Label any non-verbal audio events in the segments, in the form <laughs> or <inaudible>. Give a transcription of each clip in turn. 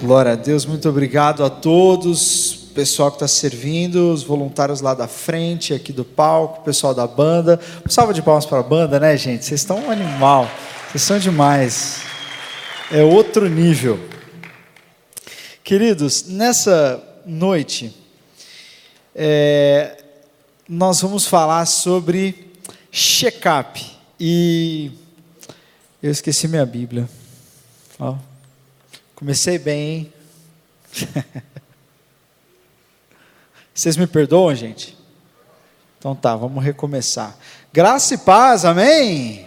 Glória a Deus, muito obrigado a todos, pessoal que está servindo, os voluntários lá da frente, aqui do palco, pessoal da banda. Um salve de palmas para a banda, né, gente? Vocês estão um animal, vocês são demais. É outro nível. Queridos, nessa noite, é, nós vamos falar sobre check-up. E eu esqueci minha Bíblia. Ó. Comecei bem, hein? <laughs> Vocês me perdoam, gente? Então tá, vamos recomeçar. Graça e paz, amém?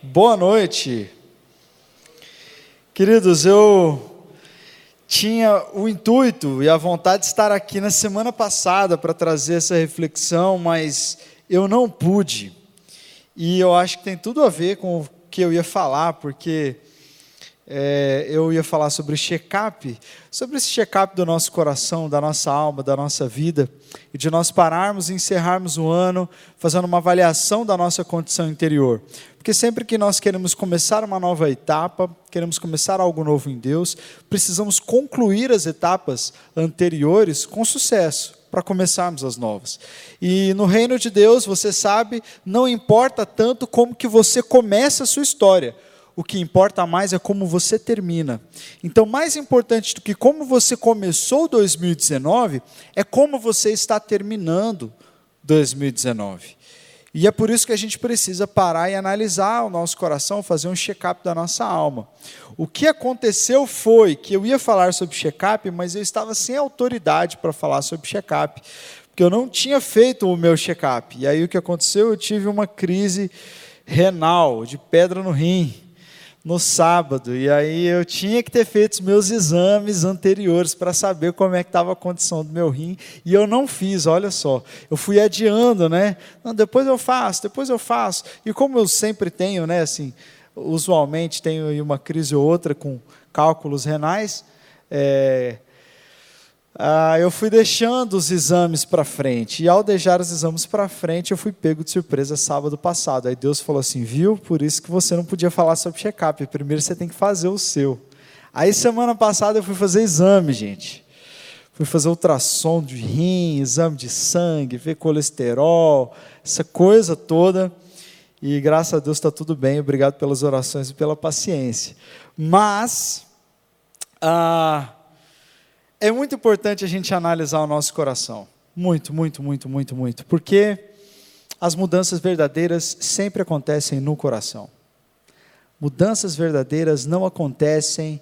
Boa noite. Queridos, eu tinha o intuito e a vontade de estar aqui na semana passada para trazer essa reflexão, mas eu não pude. E eu acho que tem tudo a ver com o que eu ia falar, porque é, eu ia falar sobre check-up, sobre esse check-up do nosso coração, da nossa alma, da nossa vida, e de nós pararmos e encerrarmos o ano fazendo uma avaliação da nossa condição interior. Porque sempre que nós queremos começar uma nova etapa, queremos começar algo novo em Deus, precisamos concluir as etapas anteriores com sucesso para começarmos as novas. E no reino de Deus, você sabe, não importa tanto como que você começa a sua história, o que importa mais é como você termina. Então, mais importante do que como você começou 2019, é como você está terminando 2019. E é por isso que a gente precisa parar e analisar o nosso coração, fazer um check-up da nossa alma. O que aconteceu foi que eu ia falar sobre check-up, mas eu estava sem autoridade para falar sobre check-up, porque eu não tinha feito o meu check-up. E aí o que aconteceu? Eu tive uma crise renal, de pedra no rim no sábado, e aí eu tinha que ter feito os meus exames anteriores para saber como é que estava a condição do meu rim, e eu não fiz, olha só, eu fui adiando, né? Não, depois eu faço, depois eu faço. E como eu sempre tenho, né, assim, usualmente tenho uma crise ou outra com cálculos renais, é, ah, eu fui deixando os exames para frente. E ao deixar os exames para frente, eu fui pego de surpresa sábado passado. Aí Deus falou assim: viu? Por isso que você não podia falar sobre check-up. Primeiro você tem que fazer o seu. Aí semana passada eu fui fazer exame, gente. Fui fazer ultrassom de rim, exame de sangue, ver colesterol, essa coisa toda. E graças a Deus está tudo bem. Obrigado pelas orações e pela paciência. Mas. Ah, é muito importante a gente analisar o nosso coração. Muito, muito, muito, muito, muito. Porque as mudanças verdadeiras sempre acontecem no coração. Mudanças verdadeiras não acontecem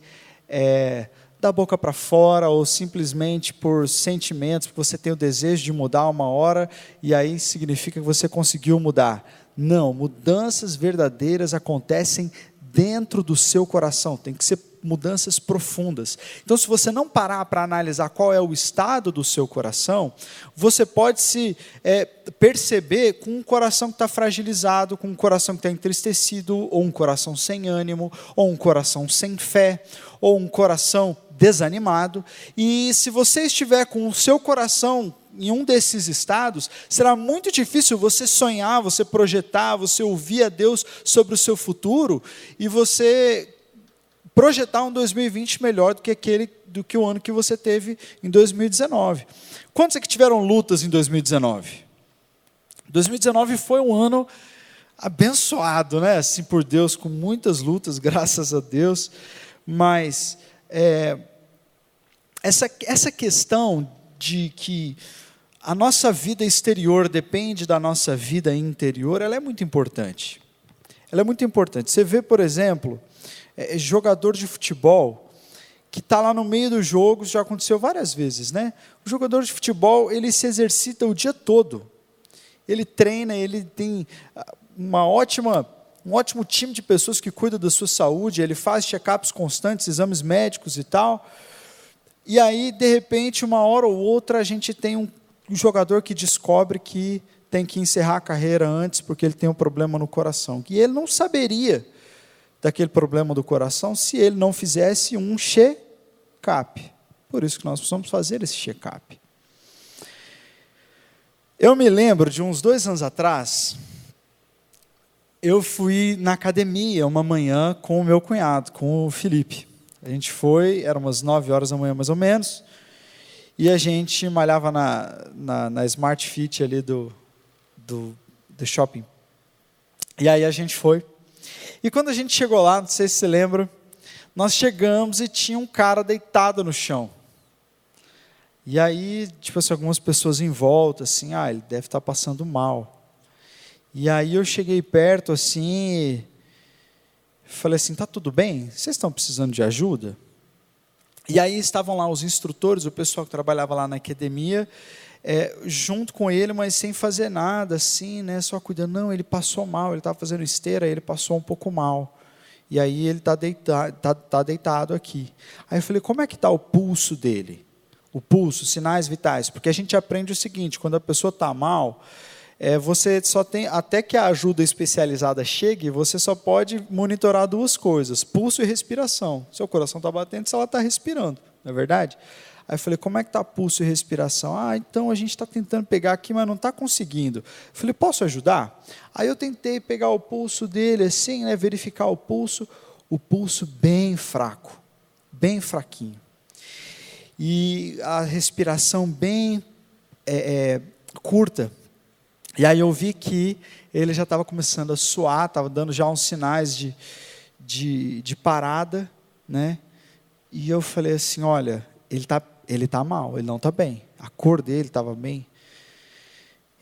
é, da boca para fora ou simplesmente por sentimentos, porque você tem o desejo de mudar uma hora e aí significa que você conseguiu mudar. Não, mudanças verdadeiras acontecem dentro do seu coração, tem que ser mudanças profundas. Então, se você não parar para analisar qual é o estado do seu coração, você pode se é, perceber com um coração que está fragilizado, com um coração que está entristecido, ou um coração sem ânimo, ou um coração sem fé, ou um coração desanimado. E se você estiver com o seu coração em um desses estados, será muito difícil você sonhar, você projetar, você ouvir a Deus sobre o seu futuro e você projetar um 2020 melhor do que aquele do que o ano que você teve em 2019. Quantos é que tiveram lutas em 2019? 2019 foi um ano abençoado, né? Assim por Deus, com muitas lutas, <laughs> graças a Deus. Mas é, essa, essa questão de que a nossa vida exterior depende da nossa vida interior, ela é muito importante. Ela é muito importante. Você vê, por exemplo, é, é, jogador de futebol que está lá no meio do jogo, já aconteceu várias vezes, né? O jogador de futebol ele se exercita o dia todo, ele treina, ele tem ah, uma ótima um ótimo time de pessoas que cuida da sua saúde, ele faz check-ups constantes, exames médicos e tal. E aí, de repente, uma hora ou outra, a gente tem um jogador que descobre que tem que encerrar a carreira antes porque ele tem um problema no coração. E ele não saberia daquele problema do coração se ele não fizesse um check-up. Por isso que nós precisamos fazer esse check-up. Eu me lembro de uns dois anos atrás, eu fui na academia uma manhã com o meu cunhado, com o Felipe. A gente foi, eram umas 9 horas da manhã mais ou menos, e a gente malhava na, na, na Smart Fit ali do, do, do shopping. E aí a gente foi. E quando a gente chegou lá, não sei se você lembra, nós chegamos e tinha um cara deitado no chão. E aí, tipo assim, algumas pessoas em volta, assim, ah, ele deve estar passando mal. E aí eu cheguei perto, assim, falei assim, tá tudo bem? Vocês estão precisando de ajuda? E aí estavam lá os instrutores, o pessoal que trabalhava lá na academia, é, junto com ele, mas sem fazer nada, assim, né? Só cuidando. Não, ele passou mal, ele estava fazendo esteira, ele passou um pouco mal. E aí ele está deitado, tá, tá deitado aqui. Aí eu falei, como é que está o pulso dele? o pulso, sinais vitais, porque a gente aprende o seguinte: quando a pessoa está mal, é, você só tem, até que a ajuda especializada chegue, você só pode monitorar duas coisas: pulso e respiração. Seu coração está batendo se ela está respirando, não é verdade? Aí eu falei, como é que está pulso e respiração? Ah, então a gente está tentando pegar aqui, mas não está conseguindo. Eu falei, posso ajudar? Aí eu tentei pegar o pulso dele assim, né, verificar o pulso, o pulso bem fraco, bem fraquinho e a respiração bem é, é, curta. E aí eu vi que ele já estava começando a suar, estava dando já uns sinais de, de, de, parada, né? E eu falei assim, olha, ele está ele tá mal, ele não está bem. A cor dele estava bem.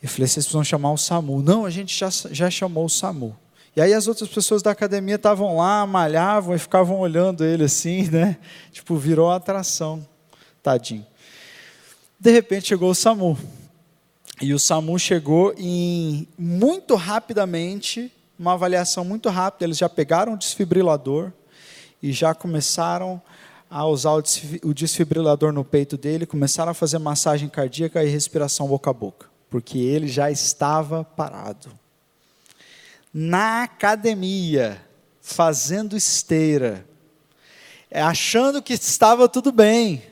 Eu falei, vocês precisam chamar o SAMU. Não, a gente já, já chamou o SAMU. E aí as outras pessoas da academia estavam lá, malhavam e ficavam olhando ele assim, né? Tipo, virou atração. Tadinho. De repente chegou o SAMU. E o SAMU chegou em muito rapidamente, uma avaliação muito rápida. Eles já pegaram o desfibrilador e já começaram a usar o desfibrilador no peito dele, começaram a fazer massagem cardíaca e respiração boca a boca, porque ele já estava parado. Na academia, fazendo esteira, achando que estava tudo bem,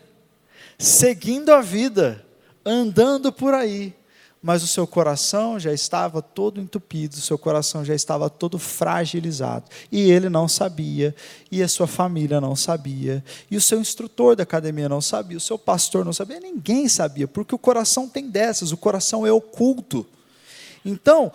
seguindo a vida, andando por aí, mas o seu coração já estava todo entupido, o seu coração já estava todo fragilizado. E ele não sabia, e a sua família não sabia, e o seu instrutor da academia não sabia, o seu pastor não sabia, ninguém sabia, porque o coração tem dessas, o coração é oculto. Então,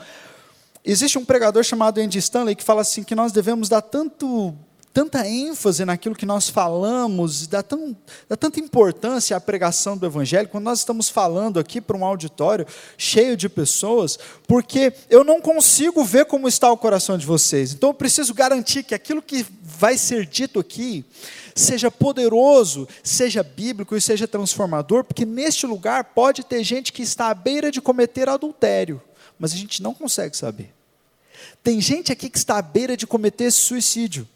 existe um pregador chamado Andy Stanley que fala assim que nós devemos dar tanto tanta ênfase naquilo que nós falamos, dá, tão, dá tanta importância à pregação do Evangelho, quando nós estamos falando aqui para um auditório cheio de pessoas, porque eu não consigo ver como está o coração de vocês. Então eu preciso garantir que aquilo que vai ser dito aqui seja poderoso, seja bíblico e seja transformador, porque neste lugar pode ter gente que está à beira de cometer adultério, mas a gente não consegue saber. Tem gente aqui que está à beira de cometer suicídio.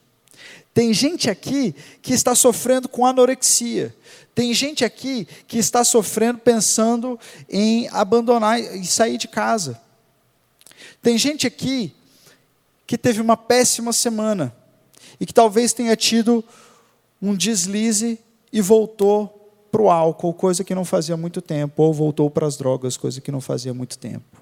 Tem gente aqui que está sofrendo com anorexia. Tem gente aqui que está sofrendo pensando em abandonar e sair de casa. Tem gente aqui que teve uma péssima semana e que talvez tenha tido um deslize e voltou para o álcool, coisa que não fazia muito tempo, ou voltou para as drogas, coisa que não fazia muito tempo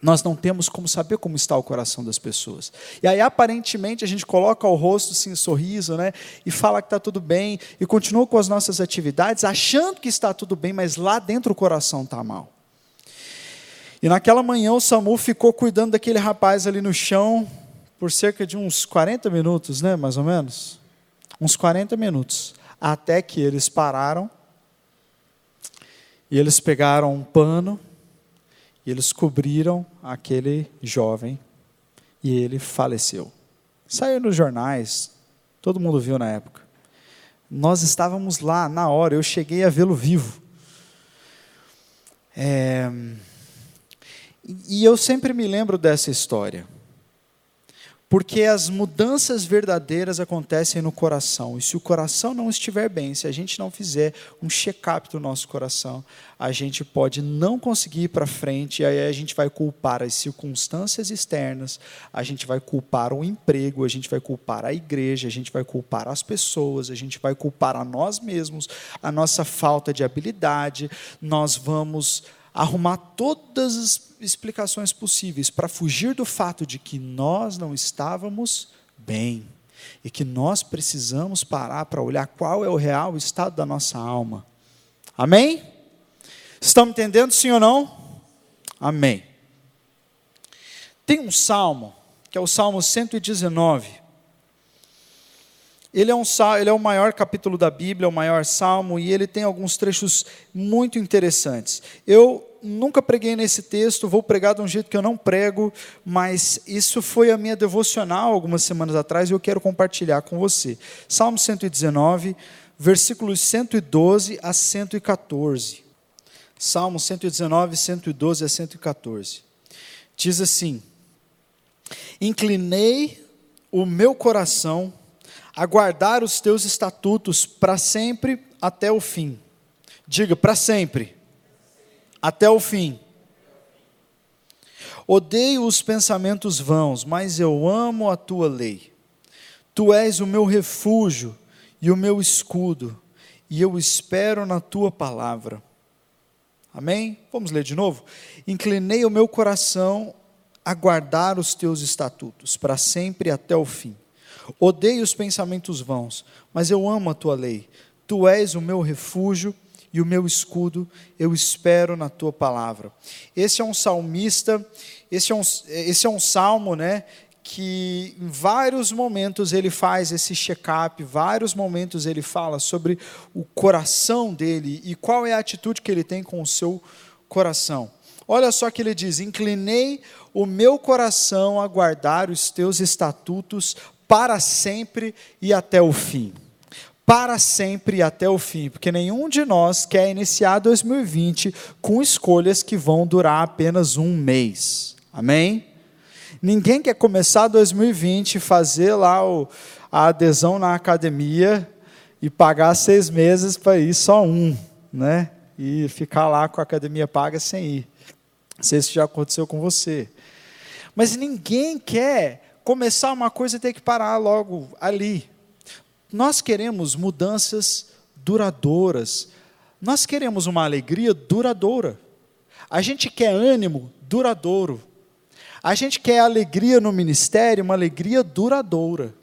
nós não temos como saber como está o coração das pessoas. E aí, aparentemente, a gente coloca o rosto assim, sorriso, né? E fala que está tudo bem, e continua com as nossas atividades, achando que está tudo bem, mas lá dentro o coração está mal. E naquela manhã o Samu ficou cuidando daquele rapaz ali no chão por cerca de uns 40 minutos, né? Mais ou menos. Uns 40 minutos. Até que eles pararam e eles pegaram um pano e eles cobriram aquele jovem e ele faleceu. Saiu nos jornais, todo mundo viu na época. Nós estávamos lá na hora, eu cheguei a vê-lo vivo. É, e eu sempre me lembro dessa história. Porque as mudanças verdadeiras acontecem no coração. E se o coração não estiver bem, se a gente não fizer um check-up do nosso coração, a gente pode não conseguir ir para frente, e aí a gente vai culpar as circunstâncias externas, a gente vai culpar o emprego, a gente vai culpar a igreja, a gente vai culpar as pessoas, a gente vai culpar a nós mesmos, a nossa falta de habilidade, nós vamos arrumar todas as explicações possíveis para fugir do fato de que nós não estávamos bem. e que nós precisamos parar para olhar qual é o real estado da nossa alma. Amém? Estão entendendo, sim ou não? Amém. Tem um salmo, que é o Salmo 119. Ele é, um, ele é o maior capítulo da Bíblia, o maior salmo, e ele tem alguns trechos muito interessantes. Eu nunca preguei nesse texto, vou pregar de um jeito que eu não prego, mas isso foi a minha devocional algumas semanas atrás e eu quero compartilhar com você. Salmo 119, versículos 112 a 114. Salmo 119, 112 a 114. Diz assim: Inclinei o meu coração a guardar os teus estatutos para sempre até o fim. Diga, para sempre até o fim. Odeio os pensamentos vãos, mas eu amo a tua lei. Tu és o meu refúgio e o meu escudo, e eu espero na tua palavra. Amém? Vamos ler de novo? Inclinei o meu coração a guardar os teus estatutos, para sempre até o fim. Odeio os pensamentos vãos, mas eu amo a tua lei. Tu és o meu refúgio e o meu escudo, eu espero na tua palavra. Esse é um salmista, esse é um, esse é um salmo, né? Que em vários momentos ele faz esse check-up, vários momentos ele fala sobre o coração dele e qual é a atitude que ele tem com o seu coração. Olha só que ele diz: Inclinei o meu coração a guardar os teus estatutos para sempre e até o fim para sempre e até o fim, porque nenhum de nós quer iniciar 2020 com escolhas que vão durar apenas um mês. Amém? Ninguém quer começar 2020 e fazer lá o, a adesão na academia e pagar seis meses para ir só um, né? E ficar lá com a academia paga sem ir. Não sei se já aconteceu com você. Mas ninguém quer começar uma coisa e ter que parar logo ali. Nós queremos mudanças duradouras. Nós queremos uma alegria duradoura. A gente quer ânimo duradouro. A gente quer alegria no ministério, uma alegria duradoura.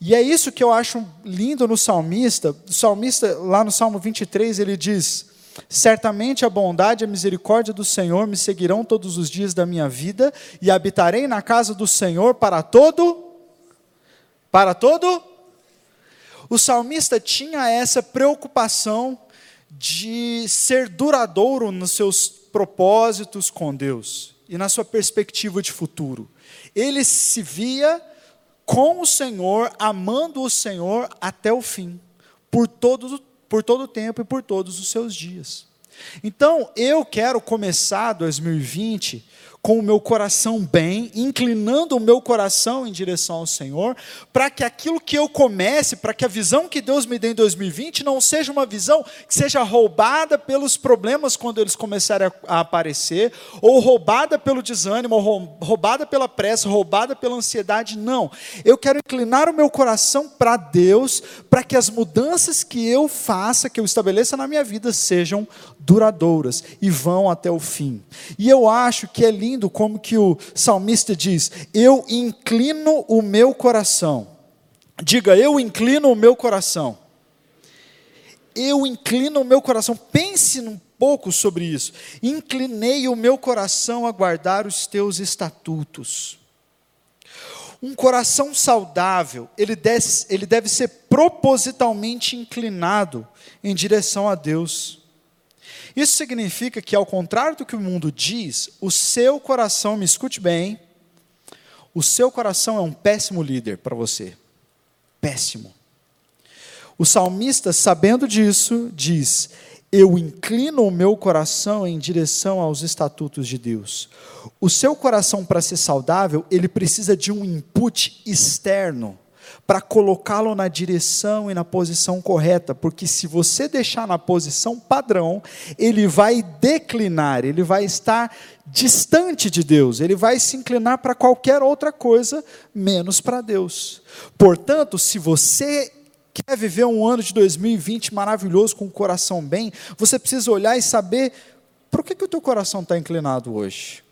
E é isso que eu acho lindo no salmista. O salmista, lá no Salmo 23, ele diz: Certamente a bondade e a misericórdia do Senhor me seguirão todos os dias da minha vida, e habitarei na casa do Senhor para todo. Para todo o salmista tinha essa preocupação de ser duradouro nos seus propósitos com Deus e na sua perspectiva de futuro. Ele se via com o Senhor, amando o Senhor até o fim, por todo, por todo o tempo e por todos os seus dias. Então, eu quero começar 2020 com o meu coração bem, inclinando o meu coração em direção ao Senhor, para que aquilo que eu comece, para que a visão que Deus me dê em 2020 não seja uma visão que seja roubada pelos problemas quando eles começarem a, aparecer, ou roubada pelo desânimo, ou roubada pela pressa, roubada pela ansiedade. Não. Eu quero inclinar o meu coração para Deus, para que as mudanças que eu faça, que eu estabeleça na minha vida, sejam duradouras e vão até o fim. E eu acho que é lindo lindo como que o salmista diz: Eu inclino o meu coração. Diga, eu inclino o meu coração. Eu inclino o meu coração. Pense um pouco sobre isso. Inclinei o meu coração a guardar os teus estatutos. Um coração saudável, ele deve, ele deve ser propositalmente inclinado em direção a Deus. Isso significa que, ao contrário do que o mundo diz, o seu coração, me escute bem, o seu coração é um péssimo líder para você. Péssimo. O salmista, sabendo disso, diz: Eu inclino o meu coração em direção aos estatutos de Deus. O seu coração, para ser saudável, ele precisa de um input externo para colocá-lo na direção e na posição correta, porque se você deixar na posição padrão, ele vai declinar, ele vai estar distante de Deus, ele vai se inclinar para qualquer outra coisa menos para Deus. Portanto, se você quer viver um ano de 2020 maravilhoso com o coração bem, você precisa olhar e saber por que, que o teu coração está inclinado hoje.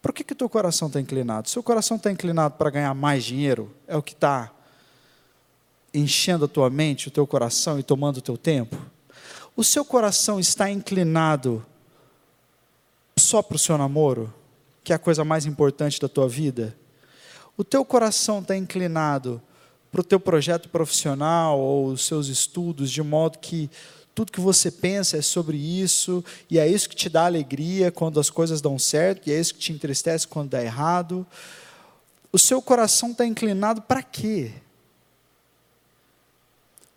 Por que, o teu coração está inclinado? Seu coração está inclinado para ganhar mais dinheiro? É o que está enchendo a tua mente, o teu coração e tomando o teu tempo? O seu coração está inclinado só para o seu namoro, que é a coisa mais importante da tua vida? O teu coração está inclinado para o teu projeto profissional ou os seus estudos, de modo que tudo que você pensa é sobre isso, e é isso que te dá alegria quando as coisas dão certo, e é isso que te entristece quando dá errado. O seu coração está inclinado para quê?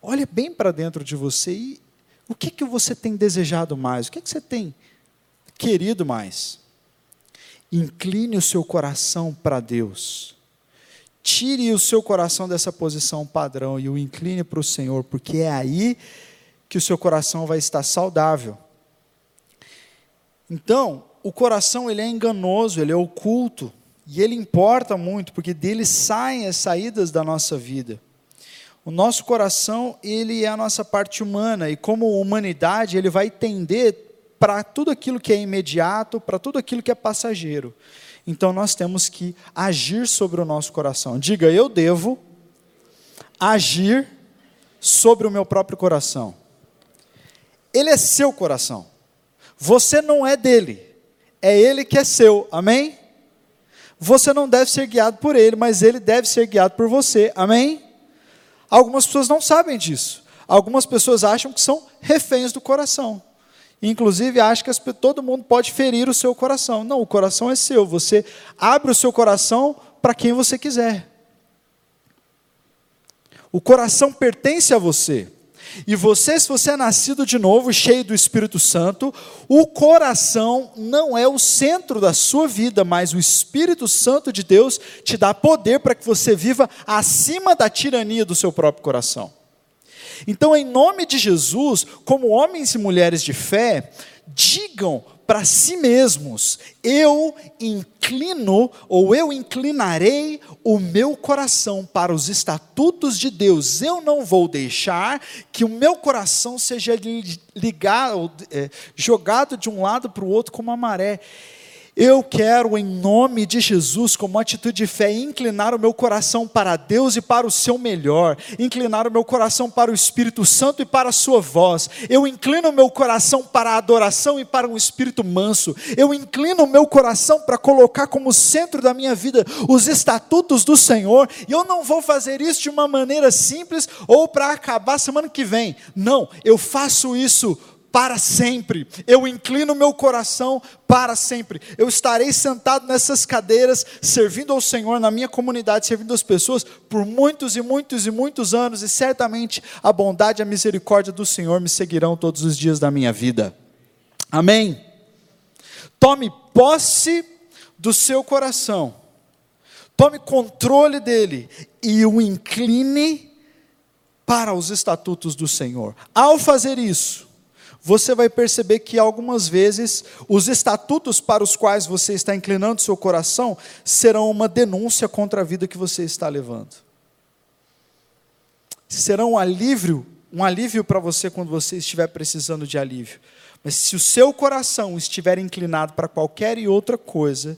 Olha bem para dentro de você e o que, que você tem desejado mais? O que, que você tem querido mais? Incline o seu coração para Deus. Tire o seu coração dessa posição padrão e o incline para o Senhor, porque é aí que o seu coração vai estar saudável. Então, o coração ele é enganoso, ele é oculto, e ele importa muito, porque dele saem as saídas da nossa vida. O nosso coração, ele é a nossa parte humana, e como humanidade, ele vai tender para tudo aquilo que é imediato, para tudo aquilo que é passageiro. Então nós temos que agir sobre o nosso coração. Diga, eu devo agir sobre o meu próprio coração. Ele é seu coração. Você não é dele. É ele que é seu. Amém? Você não deve ser guiado por ele, mas ele deve ser guiado por você. Amém? Algumas pessoas não sabem disso. Algumas pessoas acham que são reféns do coração. Inclusive, acha que todo mundo pode ferir o seu coração. Não, o coração é seu. Você abre o seu coração para quem você quiser. O coração pertence a você. E você, se você é nascido de novo, cheio do Espírito Santo, o coração não é o centro da sua vida, mas o Espírito Santo de Deus te dá poder para que você viva acima da tirania do seu próprio coração. Então, em nome de Jesus, como homens e mulheres de fé, digam para si mesmos: eu inclino ou eu inclinarei o meu coração para os estatutos de Deus. Eu não vou deixar que o meu coração seja ligado, é, jogado de um lado para o outro como a maré. Eu quero, em nome de Jesus, como atitude de fé, inclinar o meu coração para Deus e para o seu melhor, inclinar o meu coração para o Espírito Santo e para a sua voz. Eu inclino o meu coração para a adoração e para um espírito manso. Eu inclino o meu coração para colocar como centro da minha vida os estatutos do Senhor. E eu não vou fazer isso de uma maneira simples ou para acabar semana que vem. Não, eu faço isso para sempre. Eu inclino meu coração para sempre. Eu estarei sentado nessas cadeiras, servindo ao Senhor na minha comunidade, servindo as pessoas por muitos e muitos e muitos anos, e certamente a bondade e a misericórdia do Senhor me seguirão todos os dias da minha vida. Amém. Tome posse do seu coração. Tome controle dele e o incline para os estatutos do Senhor. Ao fazer isso, você vai perceber que algumas vezes os estatutos para os quais você está inclinando seu coração serão uma denúncia contra a vida que você está levando. Serão um alívio, um alívio para você quando você estiver precisando de alívio. Mas se o seu coração estiver inclinado para qualquer outra coisa,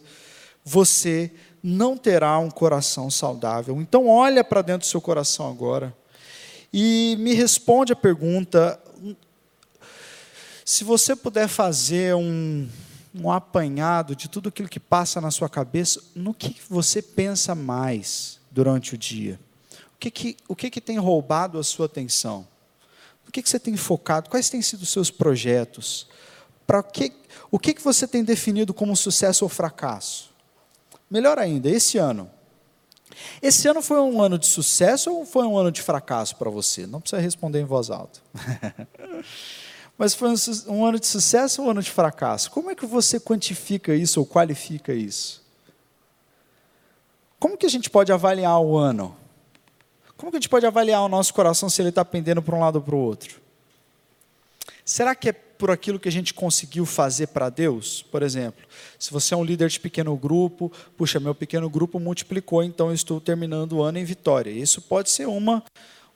você não terá um coração saudável. Então olha para dentro do seu coração agora e me responde a pergunta: se você puder fazer um, um apanhado de tudo aquilo que passa na sua cabeça, no que você pensa mais durante o dia? O que, que, o que, que tem roubado a sua atenção? O que, que você tem focado? Quais têm sido os seus projetos? Para que, o que, que você tem definido como sucesso ou fracasso? Melhor ainda, esse ano. Esse ano foi um ano de sucesso ou foi um ano de fracasso para você? Não precisa responder em voz alta. <laughs> Mas foi um, ano de sucesso ou um ano de fracasso? Como é que você quantifica isso ou qualifica isso? Como que a gente pode avaliar o ano? Como que a gente pode avaliar o nosso coração se ele está pendendo para um lado ou para o outro? Será que é por aquilo que a gente conseguiu fazer para Deus? Por exemplo, se você é um líder de pequeno grupo, puxa, meu pequeno grupo multiplicou, então eu estou terminando o ano em vitória. Isso pode ser uma,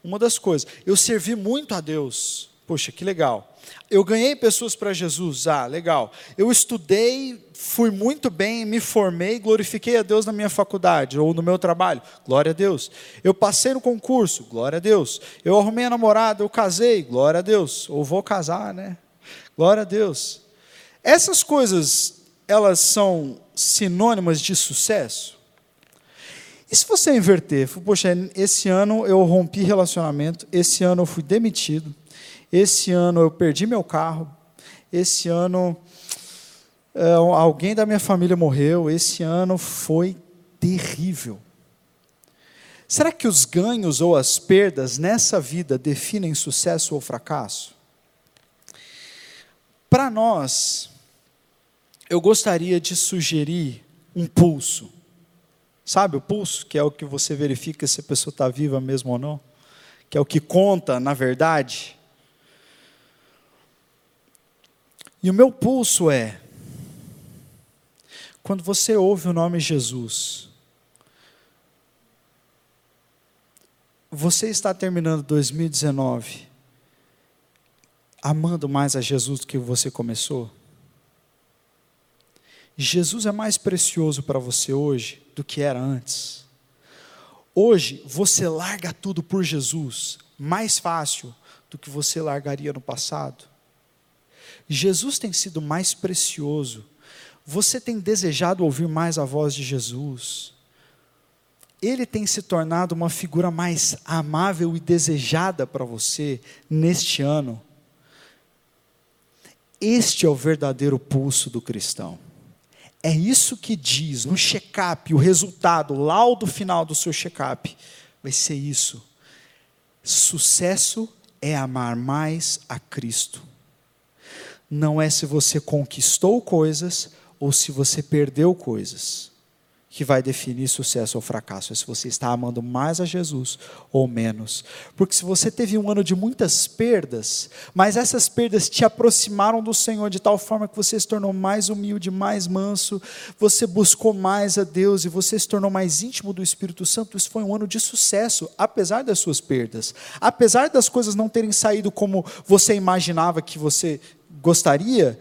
uma das coisas. Eu servi muito a Deus Poxa, que legal. Eu ganhei pessoas para Jesus. Ah, legal. Eu estudei, fui muito bem, me formei, glorifiquei a Deus na minha faculdade ou no meu trabalho. Glória a Deus. Eu passei no concurso. Glória a Deus. Eu arrumei a namorada, eu casei. Glória a Deus. Ou vou casar, né? Glória a Deus. Essas coisas, elas são sinônimas de sucesso? E se você inverter? Poxa, esse ano eu rompi relacionamento, esse ano eu fui demitido, esse ano eu perdi meu carro, esse ano é, alguém da minha família morreu, esse ano foi terrível. Será que os ganhos ou as perdas nessa vida definem sucesso ou fracasso? Para nós, eu gostaria de sugerir um pulso. Sabe o pulso, que é o que você verifica se a pessoa está viva mesmo ou não? Que é o que conta, na verdade. E o meu pulso é: quando você ouve o nome Jesus, você está terminando 2019 amando mais a Jesus do que você começou? Jesus é mais precioso para você hoje do que era antes. Hoje você larga tudo por Jesus mais fácil do que você largaria no passado. Jesus tem sido mais precioso. Você tem desejado ouvir mais a voz de Jesus. Ele tem se tornado uma figura mais amável e desejada para você neste ano. Este é o verdadeiro pulso do cristão. É isso que diz no check-up, o resultado, o laudo final do seu check-up. Vai ser isso. Sucesso é amar mais a Cristo. Não é se você conquistou coisas ou se você perdeu coisas que vai definir sucesso ou fracasso, é se você está amando mais a Jesus ou menos. Porque se você teve um ano de muitas perdas, mas essas perdas te aproximaram do Senhor de tal forma que você se tornou mais humilde, mais manso, você buscou mais a Deus e você se tornou mais íntimo do Espírito Santo, isso foi um ano de sucesso, apesar das suas perdas. Apesar das coisas não terem saído como você imaginava que você gostaria,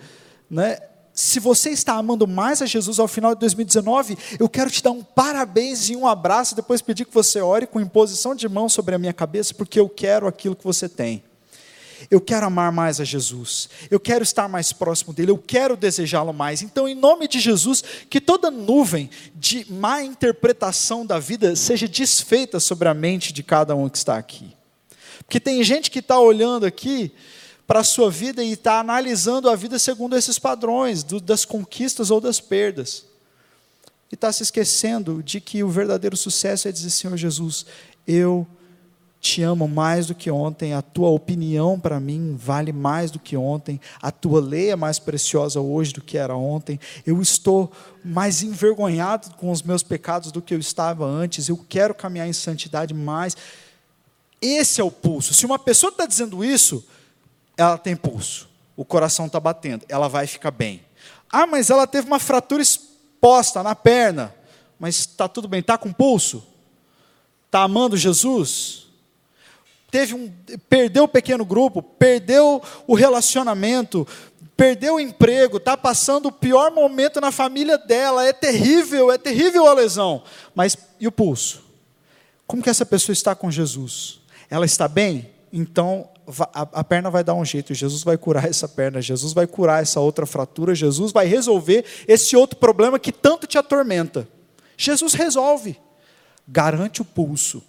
né? se você está amando mais a Jesus ao final de 2019, eu quero te dar um parabéns e um abraço, depois pedir que você ore com imposição de mão sobre a minha cabeça, porque eu quero aquilo que você tem. Eu quero amar mais a Jesus, eu quero estar mais próximo dele, eu quero desejá-lo mais. Então, em nome de Jesus, que toda nuvem de má interpretação da vida seja desfeita sobre a mente de cada um que está aqui. Porque tem gente que está olhando aqui para a sua vida e está analisando a vida segundo esses padrões, do, das conquistas ou das perdas. E está se esquecendo de que o verdadeiro sucesso é dizer: Senhor Jesus, eu te amo mais do que ontem, a tua opinião para mim vale mais do que ontem, a tua lei é mais preciosa hoje do que era ontem, eu estou mais envergonhado com os meus pecados do que eu estava antes, eu quero caminhar em santidade mais. Esse é o pulso. Se uma pessoa está dizendo isso, ela tem pulso, o coração está batendo, ela vai ficar bem. Ah, mas ela teve uma fratura exposta na perna, mas está tudo bem, está com pulso? Está amando Jesus? Teve um, perdeu o pequeno grupo, perdeu o relacionamento, perdeu o emprego, está passando o pior momento na família dela, é terrível, é terrível a lesão. Mas e o pulso? Como que essa pessoa está com Jesus? Ela está bem? Então a, perna vai dar um jeito, Jesus vai curar <laughs> essa perna, Jesus vai curar essa outra fratura, Jesus vai resolver esse outro problema que tanto te atormenta. Jesus resolve, garante o pulso,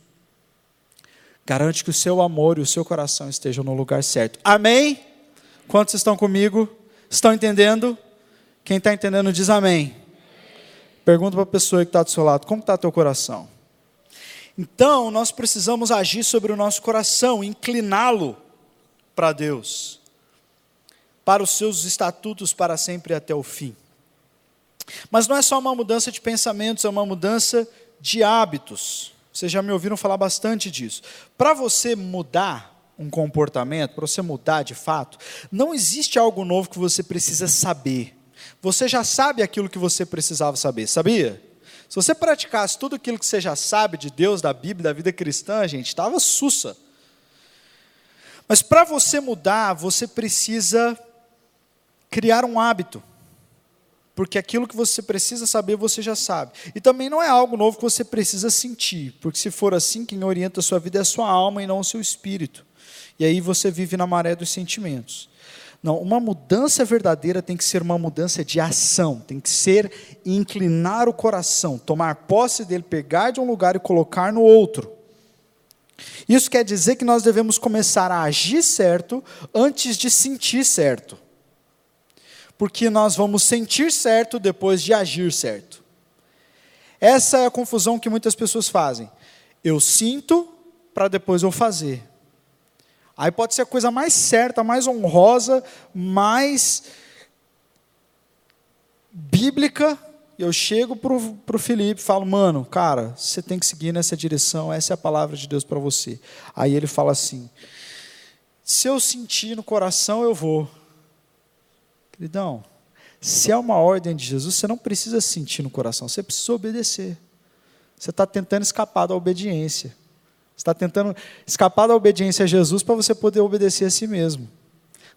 garante que o seu amor e o seu coração estejam no lugar certo. Amém? Quantos estão comigo? Estão entendendo? Quem está entendendo diz amém. Pergunta para a pessoa que está do seu lado: como está teu coração? Então, nós precisamos agir sobre o nosso coração, incliná-lo para Deus, para os seus estatutos para sempre até o fim. Mas não é só uma mudança de pensamentos, é uma mudança de hábitos. Vocês já me ouviram falar bastante disso. Para você mudar um comportamento, para você mudar de fato, não existe algo novo que você precisa saber. Você já sabe aquilo que você precisava saber, sabia? Se você praticasse tudo aquilo que você já sabe de Deus, da Bíblia, da vida cristã, gente, estava sussa. Mas para você mudar, você precisa criar um hábito. Porque aquilo que você precisa saber, você já sabe. E também não é algo novo que você precisa sentir. Porque se for assim, quem orienta a sua vida é a sua alma e não o seu espírito. E aí você vive na maré dos sentimentos. Não, uma mudança verdadeira tem que ser uma mudança de ação, tem que ser inclinar o coração, tomar posse dele, pegar de um lugar e colocar no outro. Isso quer dizer que nós devemos começar a agir certo antes de sentir certo porque nós vamos sentir certo depois de agir certo. Essa é a confusão que muitas pessoas fazem. Eu sinto para depois eu fazer. Aí pode ser a coisa mais certa, mais honrosa, mais bíblica. Eu chego para o Felipe e falo, mano, cara, você tem que seguir nessa direção, essa é a palavra de Deus para você. Aí ele fala assim: se eu sentir no coração, eu vou. Queridão, se é uma ordem de Jesus, você não precisa sentir no coração, você precisa obedecer. Você está tentando escapar da obediência. Você está tentando escapar da obediência a Jesus para você poder obedecer a si mesmo.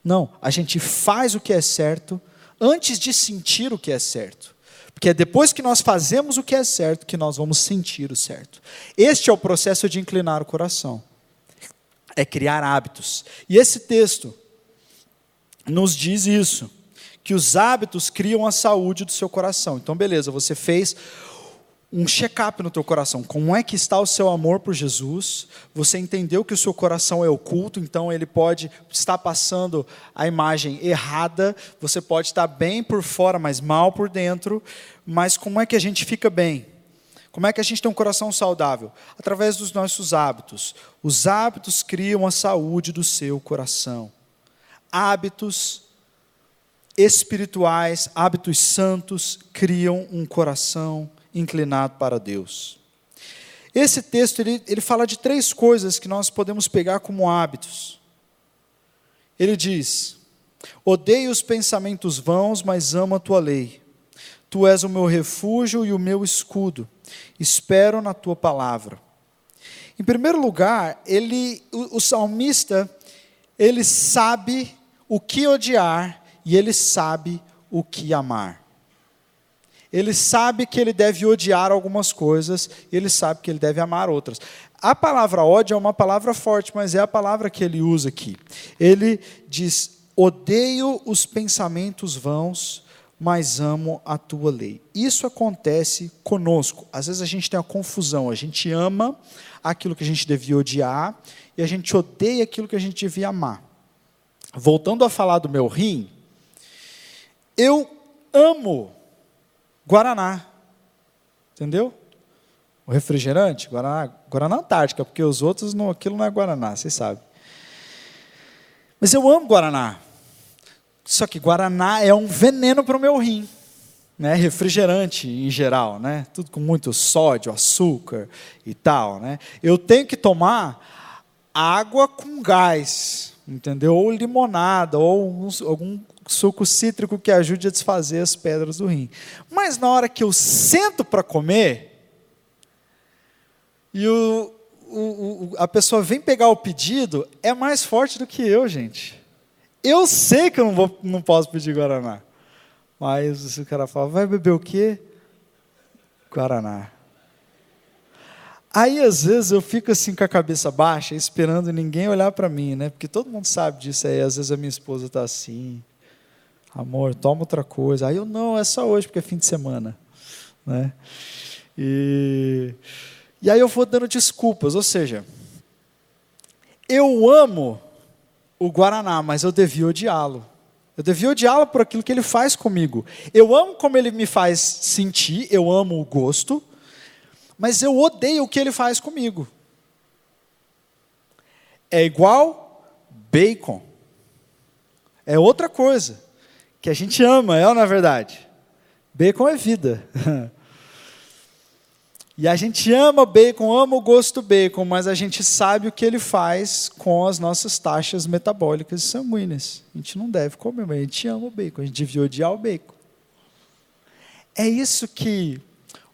Não, a gente faz o que é certo antes de sentir o que é certo. Porque é depois que nós fazemos o que é certo que nós vamos sentir o certo. Este é o processo de inclinar o coração. É criar hábitos. E esse texto nos diz isso que os hábitos criam a saúde do seu coração. Então, beleza, você fez um check-up no teu coração. Como é que está o seu amor por Jesus? Você entendeu que o seu coração é oculto, então ele pode estar passando a imagem errada. Você pode estar bem por fora, mas mal por dentro. Mas como é que a gente fica bem? Como é que a gente tem um coração saudável? Através dos nossos hábitos. Os hábitos criam a saúde do seu coração. Hábitos espirituais, hábitos santos, criam um coração inclinado para Deus. Esse texto ele, ele fala de três coisas que nós podemos pegar como hábitos. Ele diz: Odeio os pensamentos vãos, mas amo a tua lei. Tu és o meu refúgio e o meu escudo. Espero na tua palavra. Em primeiro lugar, ele, o, o salmista, ele sabe o que odiar e ele sabe o que amar. Ele sabe que ele deve odiar algumas coisas, e ele sabe que ele deve amar outras. A palavra ódio é uma palavra forte, mas é a palavra que ele usa aqui. Ele diz: odeio os pensamentos vãos, mas amo a tua lei. Isso acontece conosco. Às vezes a gente tem a confusão, a gente ama aquilo que a gente devia odiar e a gente odeia aquilo que a gente devia amar. Voltando a falar do meu rim, eu amo Guaraná. Entendeu? O refrigerante, Guaraná, Guaraná Antártica, porque os outros, não, aquilo não é Guaraná, vocês sabem. Mas eu amo Guaraná. Só que Guaraná é um veneno para o meu rim. Né? Refrigerante em geral, né? Tudo com muito sódio, açúcar e tal. Né? Eu tenho que tomar água com gás, entendeu? Ou limonada, ou algum suco cítrico que ajude a desfazer as pedras do rim. Mas na hora que eu sento para comer, e o, o, o, a pessoa vem pegar o pedido, é mais forte do que eu, gente. Eu sei que eu não, vou, não posso pedir Guaraná. Mas o cara fala, vai beber o quê? Guaraná. Aí, às vezes, eu fico assim com a cabeça baixa, esperando ninguém olhar para mim, né? Porque todo mundo sabe disso aí. Às vezes a minha esposa está assim amor, toma outra coisa. Aí eu, não, é só hoje, porque é fim de semana. Né? E, e aí eu vou dando desculpas, ou seja, eu amo o Guaraná, mas eu devia odiá-lo. Eu devia odiá-lo por aquilo que ele faz comigo. Eu amo como ele me faz sentir, eu amo o gosto, mas eu odeio o que ele faz comigo. É igual bacon. É outra coisa que a gente ama, é ou não é verdade? Bacon é vida. <laughs> E a gente ama bacon, ama o gosto do bacon, mas a gente sabe o que ele faz com as nossas taxas metabólicas sanguíneas. A gente não deve comer, mas a gente ama o bacon, a gente devia odiar o bacon. É isso que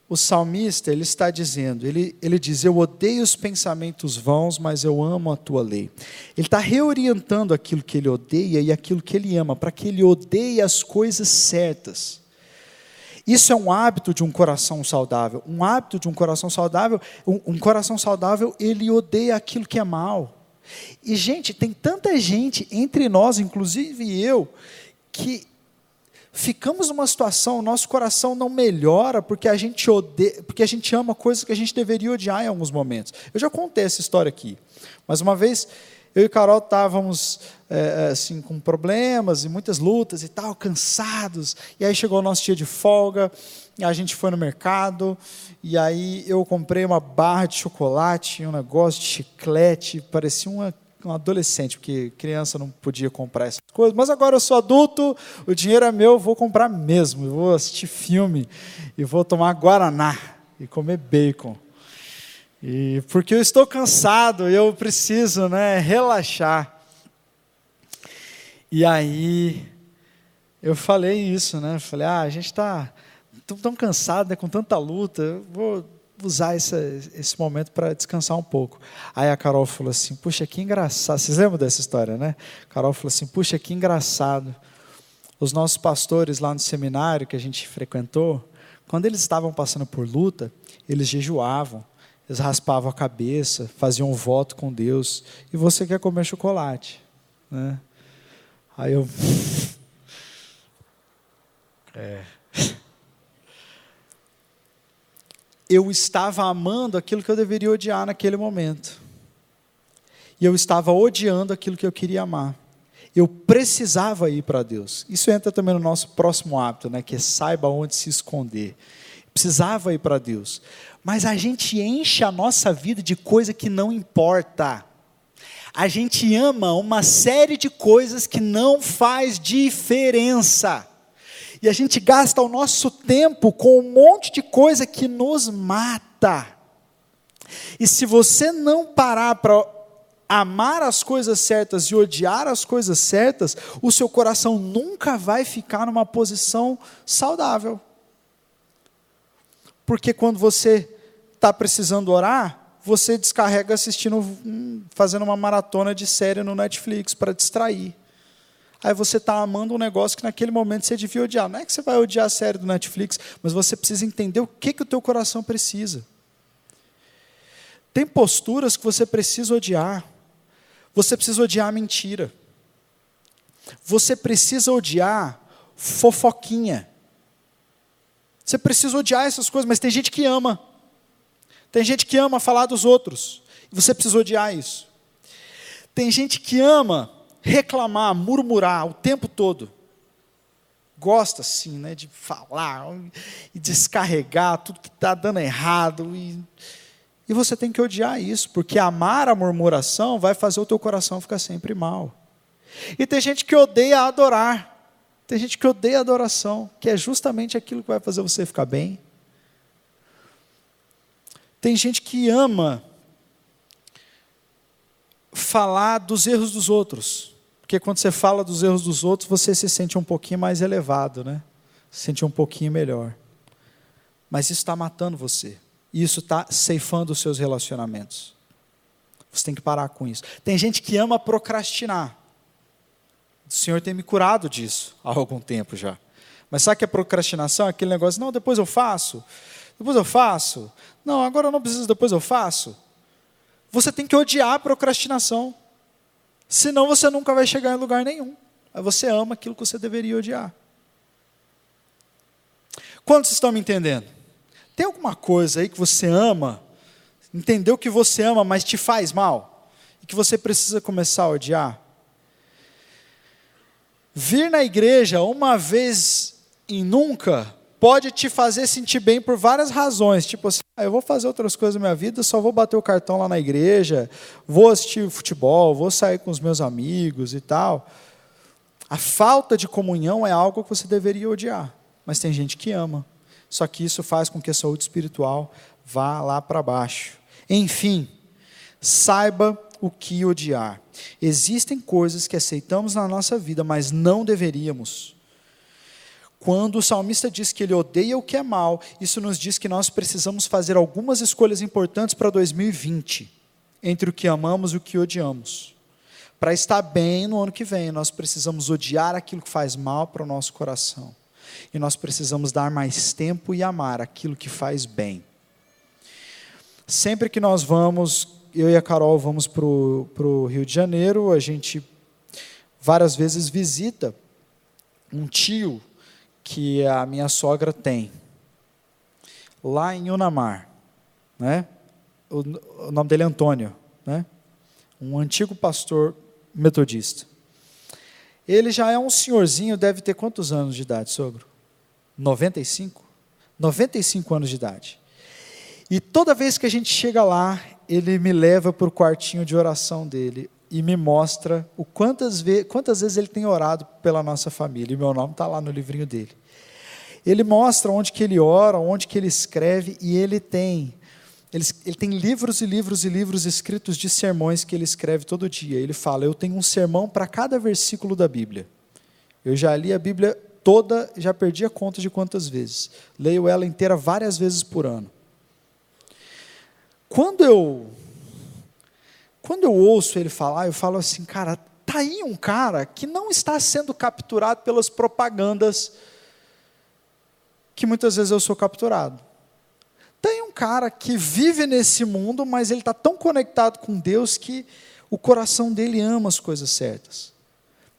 o salmista ele está dizendo, ele, ele diz: Eu odeio os pensamentos vãos, mas eu amo a tua lei. Ele está reorientando aquilo que ele odeia e aquilo que ele ama, para que ele odeie as coisas certas. Isso é um hábito de um coração saudável. Um hábito de um coração saudável, um, um coração saudável, ele odeia aquilo que é mal. E, gente, tem tanta gente entre nós, inclusive eu, que ficamos numa situação, nosso coração não melhora porque a gente odeia, porque a gente ama coisas que a gente deveria odiar em alguns momentos. Eu já contei essa história aqui, mas uma vez eu e Carol estávamos é, assim com problemas e muitas lutas e tal, cansados. E aí chegou o nosso dia de folga, a gente foi no mercado e aí eu comprei uma barra de chocolate, um negócio de chiclete, parecia uma um adolescente, porque criança não podia comprar essas coisas, mas agora eu sou adulto, o dinheiro é meu, vou comprar mesmo, eu vou assistir filme, e vou tomar guaraná, e comer bacon. E porque eu estou cansado, eu preciso, né, relaxar. E aí eu falei isso, né? Falei, ah, a gente está tão, tão cansado, né, com tanta luta, vou usar esse, esse momento para descansar um pouco. Aí a Carol falou assim: Puxa, que engraçado. Vocês lembram dessa história, né? A Carol falou assim: Puxa, que engraçado. Os nossos pastores lá no seminário que a gente frequentou, quando eles estavam passando por luta, eles jejuavam, eles raspavam a cabeça, faziam um voto com Deus. E você quer comer chocolate, né? Aí eu. <laughs> É eu estava amando aquilo que eu deveria odiar naquele momento. E eu estava odiando aquilo que eu queria amar. Eu precisava ir para Deus. Isso entra também no nosso próximo hábito, né, que é saiba onde se esconder. Precisava ir para Deus. Mas a gente enche a nossa vida de coisa que não importa. A gente ama uma série de coisas que não faz diferença. E a gente gasta o nosso tempo com um monte de coisa que nos mata. E se você não parar para amar as coisas certas e odiar as coisas certas, o seu coração nunca vai ficar numa posição saudável. Porque quando você está precisando orar, você descarrega assistindo, hum, fazendo uma maratona de série no Netflix para distrair aí você está amando um negócio que naquele momento você devia odiar. Não é que você vai odiar a série do Netflix, mas você precisa entender o que, que o teu coração precisa. Tem posturas que você precisa odiar. Você precisa odiar a mentira. Você precisa odiar fofoquinha. Você precisa odiar essas coisas, mas tem gente que ama. Tem gente que ama falar dos outros. E você precisa odiar isso. Tem gente que ama reclamar, murmurar o tempo todo. Gosta, assim, né, de falar e descarregar tudo que está dando errado. E, e você tem que odiar isso, porque amar a murmuração vai fazer o teu coração ficar sempre mal. E tem gente que odeia adorar. Tem gente que odeia adoração, que é justamente aquilo que vai fazer você ficar bem. Tem gente que ama falar dos erros dos outros. Porque quando você fala dos erros dos outros, você se sente um pouquinho mais elevado, né? Se sente um pouquinho melhor. Mas isso está matando você. Isso está ceifando os seus relacionamentos. Você tem que parar com isso. Tem gente que ama procrastinar. O Senhor tem me curado disso há algum tempo já. Mas sabe que a procrastinação é aquele negócio, não, depois eu faço, depois eu faço, não, agora eu não preciso, depois eu faço. Você tem que odiar a procrastinação. Senão você nunca vai chegar em lugar nenhum. Aí você ama aquilo que você deveria odiar. Quantos estão me entendendo? Tem alguma coisa aí que você ama, entendeu que você ama, mas te faz mal? E que você precisa começar a odiar? Vir na igreja uma vez e nunca pode te fazer sentir bem por várias razões. Tipo assim, ah, eu vou fazer outras coisas na minha vida, só vou bater o cartão lá na igreja, vou assistir futebol, vou sair com os meus amigos e tal. A falta de comunhão é algo que você deveria odiar, mas tem gente que ama. Só que isso faz com que a saúde espiritual vá lá para baixo. Enfim, saiba o que odiar. Existem coisas que aceitamos na nossa vida, mas não deveríamos. Quando o salmista diz que ele odeia o que é mal, isso nos diz que nós precisamos fazer algumas escolhas importantes para 2020, entre o que amamos e o que odiamos. Para estar bem no ano que vem, nós precisamos odiar aquilo que faz mal para o nosso coração. E nós precisamos dar mais tempo e amar aquilo que faz bem. Sempre que nós vamos, eu e a Carol vamos para o Rio de Janeiro, a gente várias vezes visita um tio que a minha sogra tem, lá em Unamar. Né? O, o nome dele é Antônio, né? um antigo pastor metodista. Ele já é um senhorzinho, deve ter quantos anos de idade, sogro? 95? 95 anos de idade. E toda vez que a gente chega lá, ele me leva para o quartinho de oração dele e me mostra o quantas, ve quantas vezes ele tem orado pela nossa família. E meu nome está lá no livrinho dele. Ele mostra onde que ele ora, onde que ele escreve, e ele tem ele, ele, tem livros e livros e livros escritos de sermões que ele escreve todo dia. Ele fala: Eu tenho um sermão para cada versículo da Bíblia. Eu já li a Bíblia toda, já perdi a conta de quantas vezes. Leio ela inteira várias vezes por ano. Quando eu quando eu ouço ele falar, eu falo assim, cara, tá aí um cara que não está sendo capturado pelas propagandas que muitas vezes eu sou capturado. Tem um cara que vive nesse mundo, mas ele está tão conectado com Deus que o coração dele ama as coisas certas.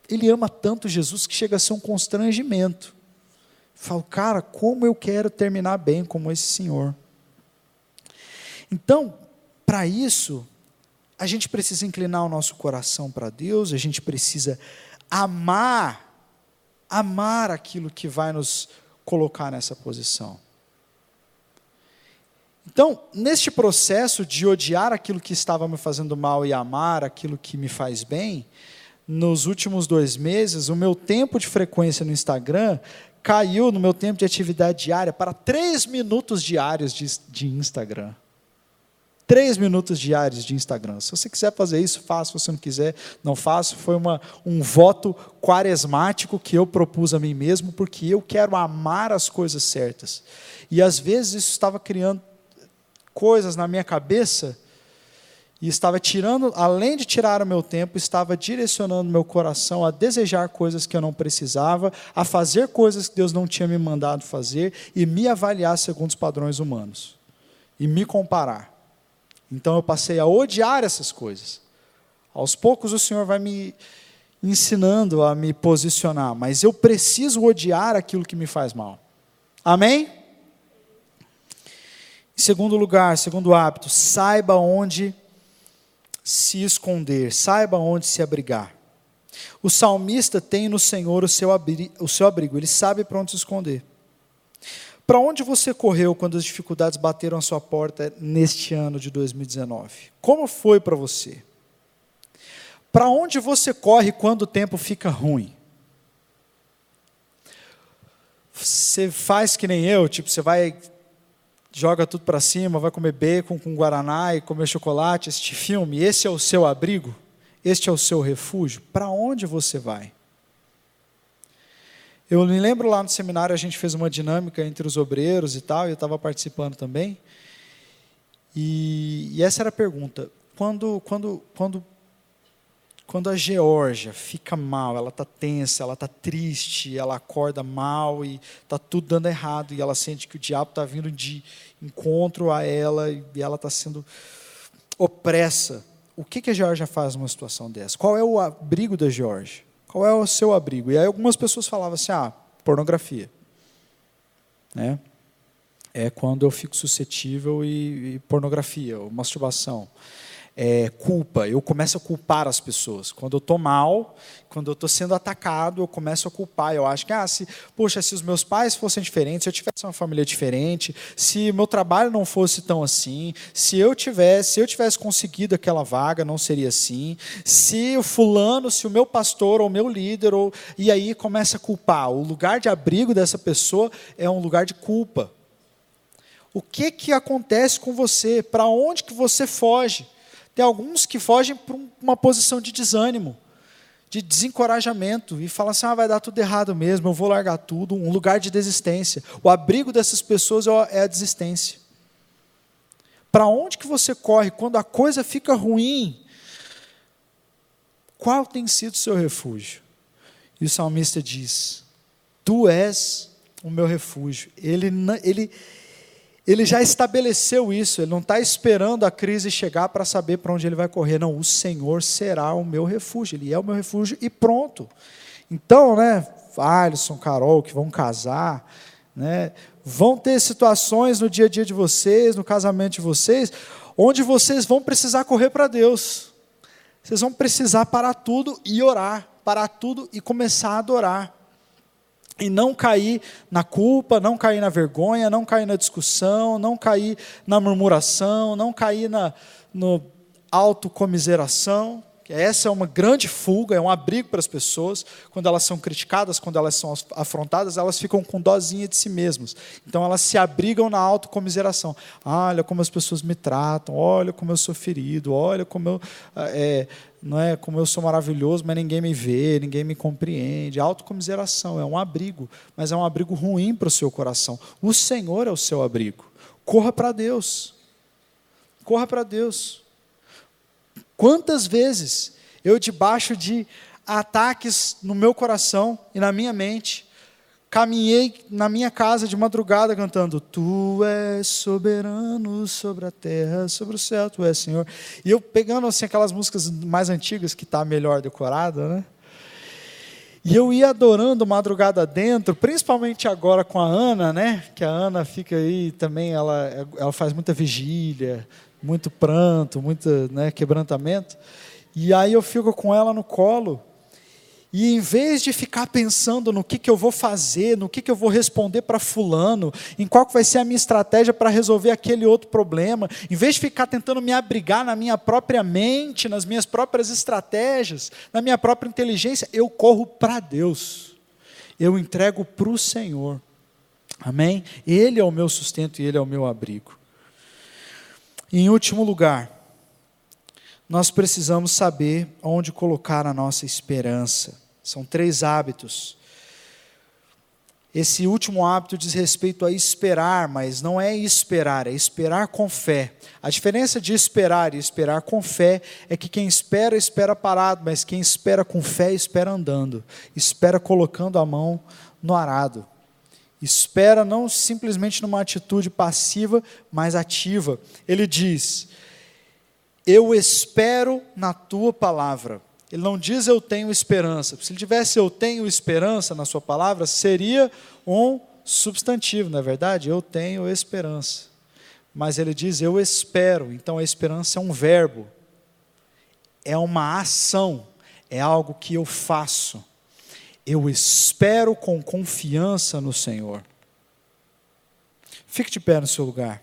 Ele ama tanto Jesus que chega a ser um constrangimento. Falo, cara, como eu quero terminar bem como esse senhor. Então, para isso, a gente precisa inclinar o nosso coração para Deus, a gente precisa amar, amar aquilo que vai nos colocar nessa posição. Então, neste processo de odiar aquilo que estava me fazendo mal e amar aquilo que me faz bem, nos últimos dois meses, o meu tempo de frequência no Instagram caiu no meu tempo de atividade diária para três minutos diários de, de Instagram. Três minutos diários de Instagram. Se você quiser fazer isso, faça. Se você não quiser, não faça. Foi uma, um voto quaresmático que eu propus a mim mesmo, porque eu quero amar as coisas certas. E às vezes isso estava criando coisas na minha cabeça e estava tirando, além de tirar o meu tempo, estava direcionando meu coração a desejar coisas que eu não precisava, a fazer coisas que Deus não tinha me mandado fazer e me avaliar segundo os padrões humanos e me comparar. Então eu passei a odiar essas coisas. Aos poucos o Senhor vai me ensinando a me posicionar, mas eu preciso odiar aquilo que me faz mal. Amém? Em segundo lugar, segundo hábito, saiba onde se esconder, saiba onde se abrigar. O salmista tem no Senhor o seu abrigo, o seu abrigo ele sabe para onde se esconder. Para onde você correu quando as dificuldades bateram a sua porta neste ano de 2019? Como foi para você? Para onde você corre quando o tempo fica ruim? Você faz que nem eu, tipo, você vai joga tudo para cima, vai comer bacon com guaraná e comer chocolate, assistir filme, esse é o seu abrigo? Este é o seu refúgio? Para onde você vai? Eu me lembro lá no seminário a gente fez uma dinâmica entre os obreiros e tal, e eu estava participando também. E, e, essa era a pergunta. Quando, quando, quando quando a Geórgia fica mal, ela está tensa, ela está triste, ela acorda mal e está tudo dando errado, e ela sente que o diabo está vindo de encontro a ela e ela está sendo opressa. O que, que a Geórgia faz numa situação dessa? Qual é o abrigo da Geórgia? Qual é o seu abrigo? E aí algumas pessoas falavam assim: ah, pornografia. Né? É quando eu fico suscetível e, e pornografia, ou masturbação é, culpa, eu começo a culpar as pessoas. Quando eu estou mal, quando eu estou sendo atacado, eu começo a culpar. Eu acho que, ah, se, poxa, se os meus pais fossem diferentes, se eu tivesse uma família diferente, se meu trabalho não fosse tão assim, se eu tivesse, se eu tivesse conseguido aquela vaga, não seria assim. Se o fulano, se o meu pastor ou meu líder, ou, e aí começa a culpar. O lugar de abrigo dessa pessoa é um lugar de culpa. O que que acontece com você? Para onde que você foge? Tem alguns que fogem para uma posição de desânimo. de desencorajamento e falar assim: ah, vai dar tudo errado mesmo, eu vou largar tudo, um lugar de desistência. O abrigo dessas pessoas é a desistência. Para onde que você corre quando a coisa fica ruim? Qual tem sido o seu refúgio? E o salmista diz: Tu és o meu refúgio. Ele, ele, ele já estabeleceu isso, ele não está esperando a crise chegar para saber para onde ele vai correr. Não, o Senhor será o meu refúgio, ele é o meu refúgio e pronto. Então, né, Alisson, Carol, que vão casar, né, vão ter situações no dia a dia de vocês, no casamento de vocês, onde vocês vão precisar correr para Deus. Vocês vão precisar parar tudo e orar, parar tudo e começar a adorar e não cair na culpa, não cair na vergonha, não cair na discussão, não cair na murmuração, não cair na no autocomiseração. Essa é uma grande fuga, é um abrigo para as pessoas. Quando elas são criticadas, quando elas são afrontadas, elas ficam com dozinha de si mesmas. Então elas se abrigam na autocomiseração. Olha como as pessoas me tratam, olha como eu sou ferido, olha como eu é, não é como eu sou maravilhoso, mas ninguém me vê, ninguém me compreende. Autocomiseração é um abrigo, mas é um abrigo ruim para o seu coração. O Senhor é o seu abrigo. Corra para Deus. Corra para Deus. Quantas vezes eu, debaixo de ataques no meu coração e na minha mente, caminhei na minha casa de madrugada cantando: Tu és soberano sobre a terra, sobre o céu, Tu és Senhor. E eu pegando assim aquelas músicas mais antigas que está melhor decorada, né? E eu ia adorando madrugada dentro, principalmente agora com a Ana, né? Que a Ana fica aí também, ela, ela faz muita vigília, muito pranto, muito né, quebrantamento. E aí eu fico com ela no colo e em vez de ficar pensando no que, que eu vou fazer, no que, que eu vou responder para fulano, em qual vai ser a minha estratégia para resolver aquele outro problema, em vez de ficar tentando me abrigar na minha própria mente, nas minhas próprias estratégias, na minha própria inteligência, eu corro para Deus. Eu entrego para o Senhor. Amém? Ele é o meu sustento e Ele é o meu abrigo. em último lugar, nós precisamos saber onde colocar a nossa esperança. São três hábitos. Esse último hábito diz respeito a esperar, mas não é esperar, é esperar com fé. A diferença de esperar e esperar com fé é que quem espera, espera parado, mas quem espera com fé, espera andando, espera colocando a mão no arado. Espera não simplesmente numa atitude passiva, mas ativa. Ele diz: eu espero na tua palavra. Ele não diz eu tenho esperança. Se ele tivesse eu tenho esperança na sua palavra, seria um substantivo, não é verdade? Eu tenho esperança. Mas ele diz eu espero. Então a esperança é um verbo. É uma ação, é algo que eu faço. Eu espero com confiança no Senhor. Fique de pé no seu lugar.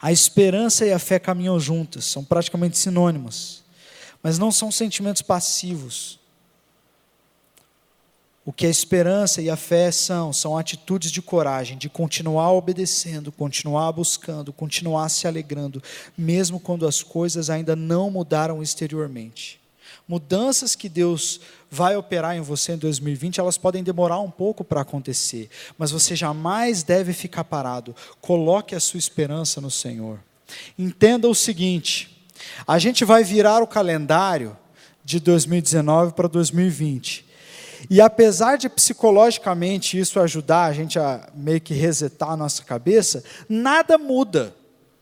A esperança e a fé caminham juntas, são praticamente sinônimas, mas não são sentimentos passivos. O que a esperança e a fé são, são atitudes de coragem, de continuar obedecendo, continuar buscando, continuar se alegrando, mesmo quando as coisas ainda não mudaram exteriormente. Mudanças que Deus vai operar em você em 2020, elas podem demorar um pouco para acontecer, mas você jamais deve ficar parado. Coloque a sua esperança no Senhor. Entenda o seguinte: a gente vai virar o calendário de 2019 para 2020. E apesar de psicologicamente isso ajudar a gente a meio que resetar a nossa cabeça, nada muda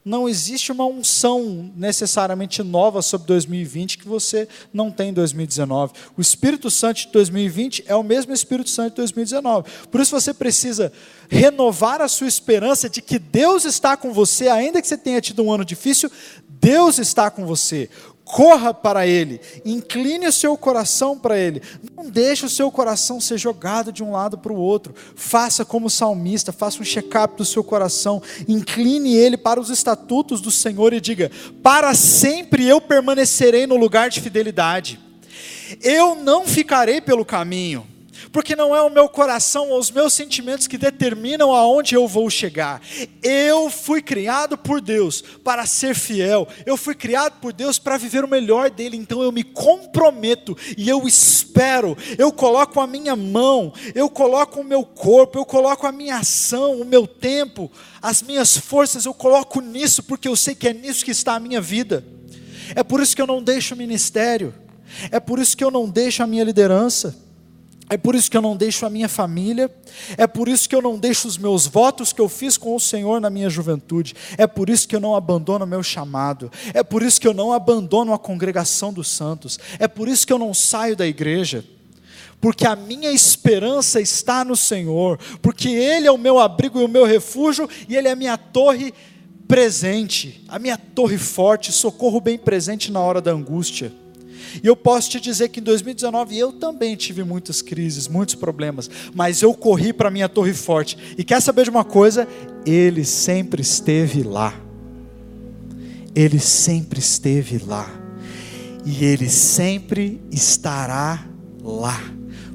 não existe uma unção necessariamente nova sobre 2020 que você não tem em 2019. O Espírito Santo de 2020 é o mesmo Espírito Santo de 2019. Por isso você precisa renovar a sua esperança de que Deus está com você, ainda que você tenha tido um ano difícil, Deus está com você corra para Ele, incline o seu coração para Ele, não deixe o seu coração ser jogado de um lado para o outro, faça como salmista, faça um check-up do seu coração, incline ele para os estatutos do Senhor e diga: para sempre eu permanecerei no lugar de fidelidade, eu não ficarei pelo caminho, porque não é o meu coração ou os meus sentimentos que determinam aonde eu vou chegar. Eu fui criado por Deus para ser fiel, eu fui criado por Deus para viver o melhor dele, então eu me comprometo e eu espero, eu coloco a minha mão, eu coloco o meu corpo, eu coloco a minha ação, o meu tempo, as minhas forças, eu coloco nisso, porque eu sei que é nisso que está a minha vida. É por isso que eu não deixo o ministério, é por isso que eu não deixo a minha liderança. É por isso que eu não deixo a minha família, é por isso que eu não deixo os meus votos que eu fiz com o Senhor na minha juventude, é por isso que eu não abandono o meu chamado, é por isso que eu não abandono a congregação dos santos, é por isso que eu não saio da igreja, porque a minha esperança está no Senhor, porque Ele é o meu abrigo e o meu refúgio, e Ele é a minha torre presente, a minha torre forte, socorro bem presente na hora da angústia. E eu posso te dizer que em 2019 eu também tive muitas crises, muitos problemas, mas eu corri para a minha torre forte. E quer saber de uma coisa? Ele sempre esteve lá. Ele sempre esteve lá. E ele sempre estará lá.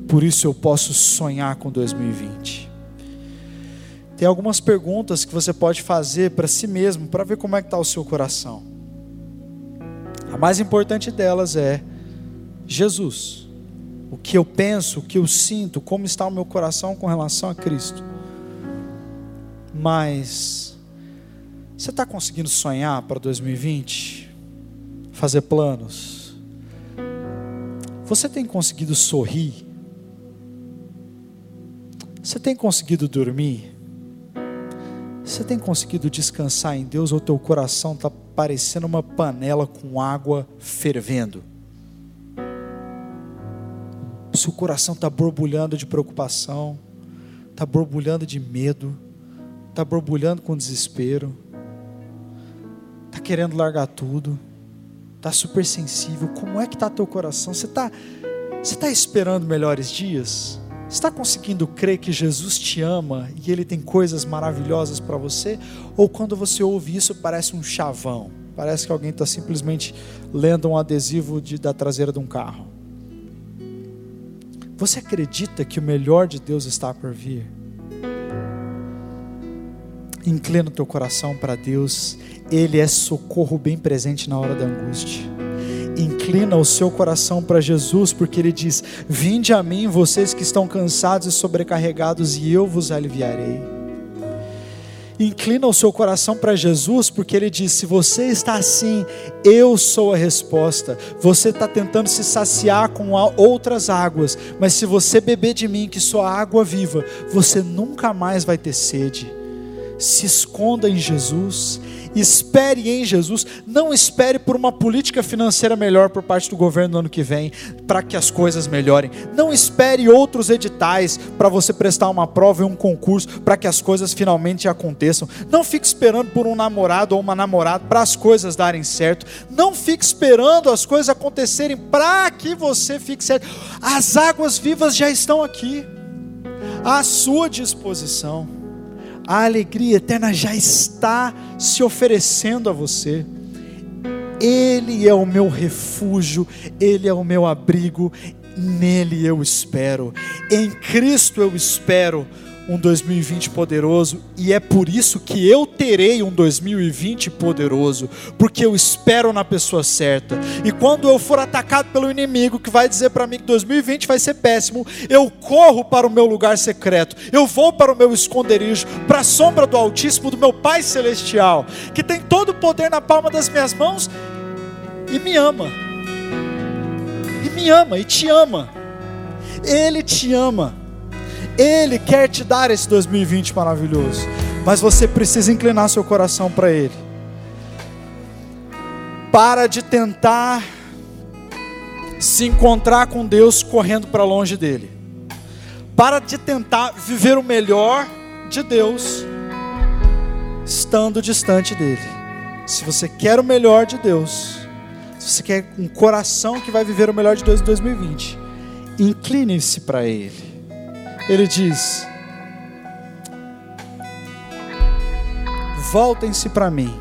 Por isso eu posso sonhar com 2020. Tem algumas perguntas que você pode fazer para si mesmo, para ver como é que está o seu coração. A mais importante delas é Jesus. O que eu penso, o que eu sinto, como está o meu coração com relação a Cristo. Mas você está conseguindo sonhar para 2020? Fazer planos? Você tem conseguido sorrir? Você tem conseguido dormir? Você tem conseguido descansar em Deus ou teu coração está parecendo uma panela com água fervendo? Seu coração está borbulhando de preocupação, está borbulhando de medo, está borbulhando com desespero, está querendo largar tudo, está super sensível. Como é que está teu coração? Você está você tá esperando melhores dias? Está conseguindo crer que Jesus te ama e Ele tem coisas maravilhosas para você? Ou quando você ouve isso parece um chavão? Parece que alguém está simplesmente lendo um adesivo de, da traseira de um carro. Você acredita que o melhor de Deus está por vir? Inclina o teu coração para Deus, Ele é socorro bem presente na hora da angústia. Inclina o seu coração para Jesus, porque Ele diz: Vinde a mim, vocês que estão cansados e sobrecarregados, e eu vos aliviarei. Inclina o seu coração para Jesus, porque Ele diz: se você está assim, eu sou a resposta. Você está tentando se saciar com outras águas, mas se você beber de mim, que sou a água viva, você nunca mais vai ter sede. Se esconda em Jesus espere em Jesus, não espere por uma política financeira melhor por parte do governo no ano que vem, para que as coisas melhorem. Não espere outros editais para você prestar uma prova e um concurso para que as coisas finalmente aconteçam. Não fique esperando por um namorado ou uma namorada para as coisas darem certo. Não fique esperando as coisas acontecerem para que você fique certo. As águas vivas já estão aqui, à sua disposição a alegria eterna já está se oferecendo a você. Ele é o meu refúgio, Ele é o meu abrigo, nele eu espero, em Cristo eu espero um 2020 poderoso e é por isso que eu terei um 2020 poderoso, porque eu espero na pessoa certa. E quando eu for atacado pelo inimigo que vai dizer para mim que 2020 vai ser péssimo, eu corro para o meu lugar secreto, eu vou para o meu esconderijo, para a sombra do Altíssimo do meu Pai celestial, que tem todo o poder na palma das minhas mãos e me ama. E me ama e te ama. Ele te ama. Ele quer te dar esse 2020 maravilhoso, mas você precisa inclinar seu coração para Ele. Para de tentar se encontrar com Deus correndo para longe dele. Para de tentar viver o melhor de Deus estando distante dele. Se você quer o melhor de Deus, se você quer um coração que vai viver o melhor de Deus em 2020, incline-se para Ele ele diz: Voltem-se para mim,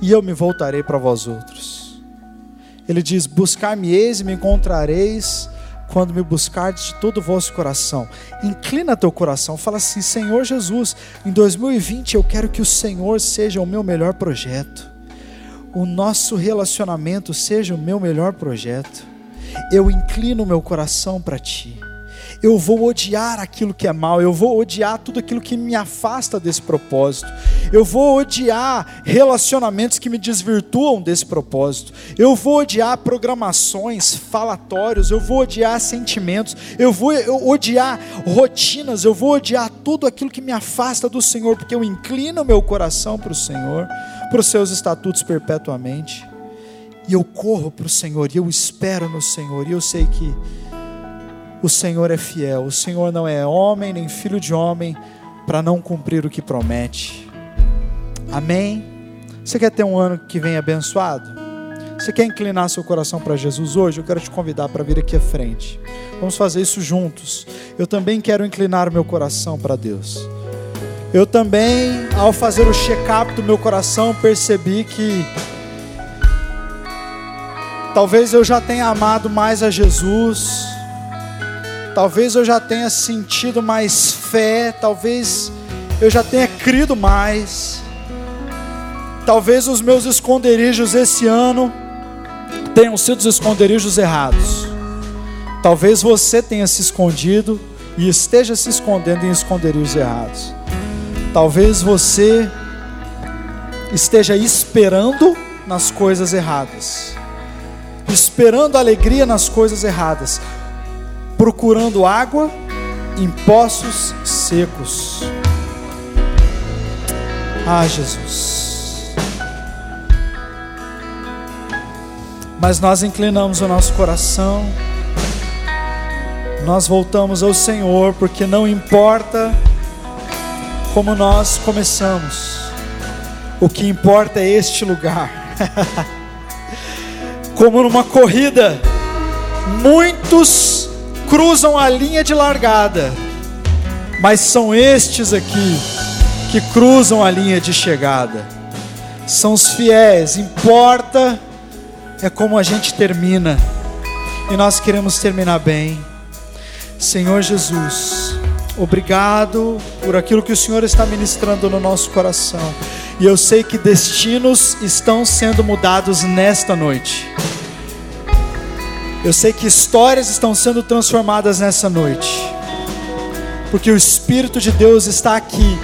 e eu me voltarei para vós outros. Ele diz: Buscar-me-eis e me encontrareis, quando me buscardes de todo o vosso coração. Inclina teu coração, fala assim: Senhor Jesus, em 2020 eu quero que o Senhor seja o meu melhor projeto. O nosso relacionamento seja o meu melhor projeto. Eu inclino o meu coração para ti eu vou odiar aquilo que é mal, eu vou odiar tudo aquilo que me afasta desse propósito, eu vou odiar relacionamentos que me desvirtuam desse propósito, eu vou odiar programações, falatórios, eu vou odiar sentimentos, eu vou odiar rotinas, eu vou odiar tudo aquilo que me afasta do Senhor, porque eu inclino meu coração para o Senhor, para os seus estatutos perpetuamente. E eu corro para o Senhor, e eu espero no Senhor, e eu sei que o Senhor é fiel, o Senhor não é homem nem filho de homem para não cumprir o que promete. Amém? Você quer ter um ano que vem abençoado? Você quer inclinar seu coração para Jesus hoje? Eu quero te convidar para vir aqui à frente. Vamos fazer isso juntos. Eu também quero inclinar meu coração para Deus. Eu também, ao fazer o check-up do meu coração, percebi que talvez eu já tenha amado mais a Jesus Talvez eu já tenha sentido mais fé, talvez eu já tenha crido mais. Talvez os meus esconderijos esse ano tenham sido os esconderijos errados. Talvez você tenha se escondido e esteja se escondendo em esconderijos errados. Talvez você esteja esperando nas coisas erradas, esperando alegria nas coisas erradas procurando água em poços secos. Ah, Jesus. Mas nós inclinamos o nosso coração, nós voltamos ao Senhor, porque não importa como nós começamos, o que importa é este lugar. <laughs> como numa corrida, muitos cruzam a linha de largada, mas são estes aqui que cruzam a linha de chegada. São os fiéis, importa é como a gente termina. E nós queremos terminar bem. Senhor Jesus, obrigado por aquilo que o Senhor está ministrando no nosso coração. E eu sei que destinos estão sendo mudados nesta noite. Eu sei que histórias estão sendo transformadas nessa noite, porque o Espírito de Deus está aqui,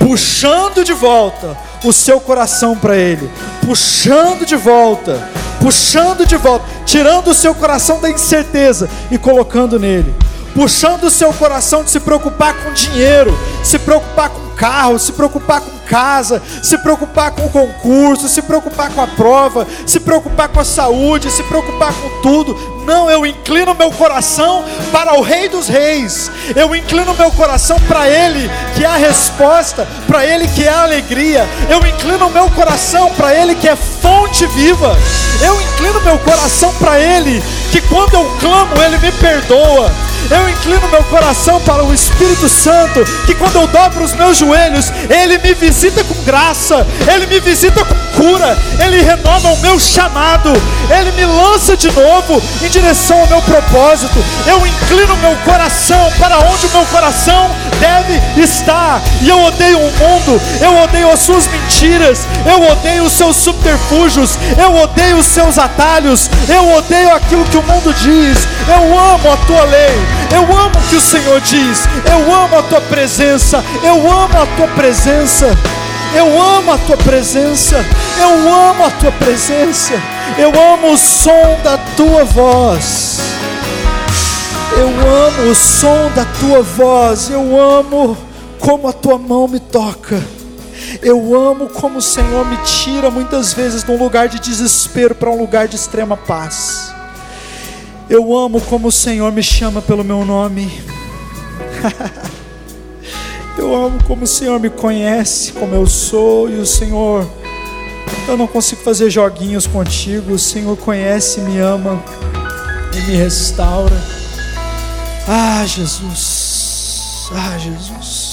puxando de volta o seu coração para Ele, puxando de volta, puxando de volta, tirando o seu coração da incerteza e colocando nele, puxando o seu coração de se preocupar com dinheiro, se preocupar com carro, se preocupar com casa, se preocupar com o concurso, se preocupar com a prova, se preocupar com a saúde, se preocupar com tudo. Não, eu inclino meu coração para o Rei dos Reis. Eu inclino meu coração para Ele, que é a resposta, para Ele que é a alegria. Eu inclino meu coração para Ele, que é fonte viva. Eu inclino meu coração para Ele, que quando eu clamo, Ele me perdoa. Eu inclino meu coração para o Espírito Santo, que quando eu dobro os meus joelhos, Ele me visita com graça, Ele me visita com cura, Ele renova o meu chamado, Ele me lança de novo em direção ao meu propósito. Eu inclino meu coração para onde o meu coração deve estar. E eu odeio o mundo, eu odeio as suas mentiras, eu odeio os seus subterfúgios, eu odeio os seus atalhos, eu odeio aquilo que o mundo diz. Eu amo a tua lei. Eu amo o que o Senhor diz. Eu amo a tua presença. Eu amo a tua presença. Eu amo a tua presença. Eu amo a tua presença. Eu amo o som da tua voz. Eu amo o som da tua voz. Eu amo como a tua mão me toca. Eu amo como o Senhor me tira muitas vezes de um lugar de desespero para um lugar de extrema paz. Eu amo como o Senhor me chama pelo meu nome. <laughs> eu amo como o Senhor me conhece, como eu sou, e o Senhor, eu não consigo fazer joguinhos contigo. O Senhor conhece, me ama e me restaura. Ah, Jesus, ah, Jesus.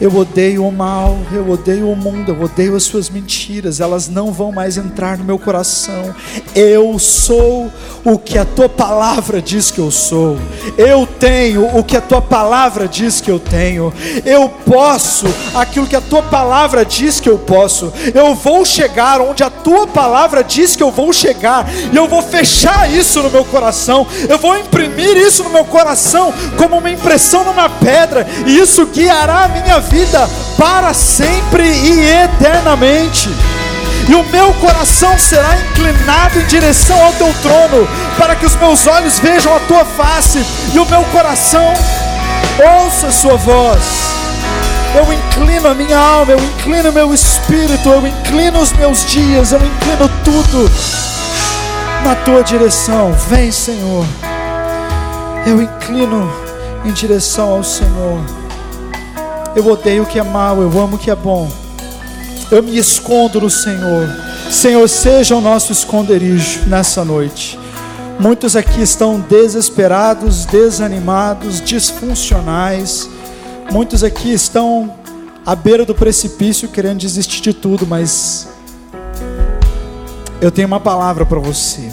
Eu odeio o mal, eu odeio o mundo, eu odeio as suas mentiras, elas não vão mais entrar no meu coração. Eu sou o que a tua palavra diz que eu sou, eu tenho o que a tua palavra diz que eu tenho, eu posso aquilo que a tua palavra diz que eu posso, eu vou chegar onde a tua palavra diz que eu vou chegar, e eu vou fechar isso no meu coração, eu vou imprimir isso no meu coração como uma impressão numa pedra, e isso guiará a minha vida vida para sempre e eternamente. E o meu coração será inclinado em direção ao teu trono, para que os meus olhos vejam a tua face e o meu coração ouça a sua voz. Eu inclino a minha alma, eu inclino o meu espírito, eu inclino os meus dias, eu inclino tudo na tua direção. Vem, Senhor. Eu inclino em direção ao Senhor. Eu odeio o que é mal, eu amo o que é bom. Eu me escondo no Senhor. Senhor, seja o nosso esconderijo nessa noite. Muitos aqui estão desesperados, desanimados, disfuncionais. Muitos aqui estão à beira do precipício querendo desistir de tudo, mas eu tenho uma palavra para você.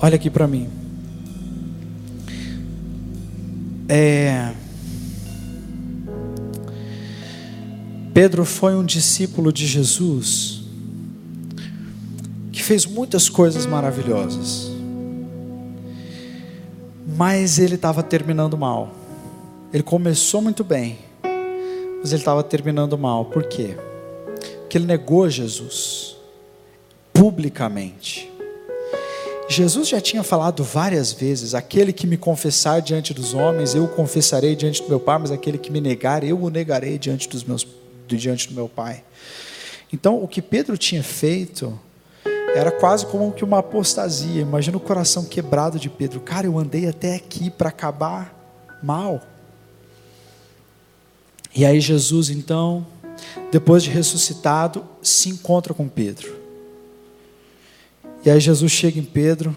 Olha aqui para mim. É... Pedro foi um discípulo de Jesus que fez muitas coisas maravilhosas, mas ele estava terminando mal. Ele começou muito bem, mas ele estava terminando mal. Por quê? Porque ele negou Jesus publicamente. Jesus já tinha falado várias vezes: aquele que me confessar diante dos homens, eu o confessarei diante do meu Pai, mas aquele que me negar, eu o negarei diante, dos meus, diante do meu Pai. Então, o que Pedro tinha feito era quase como que uma apostasia. Imagina o coração quebrado de Pedro. Cara, eu andei até aqui para acabar mal. E aí, Jesus, então, depois de ressuscitado, se encontra com Pedro. E aí Jesus chega em Pedro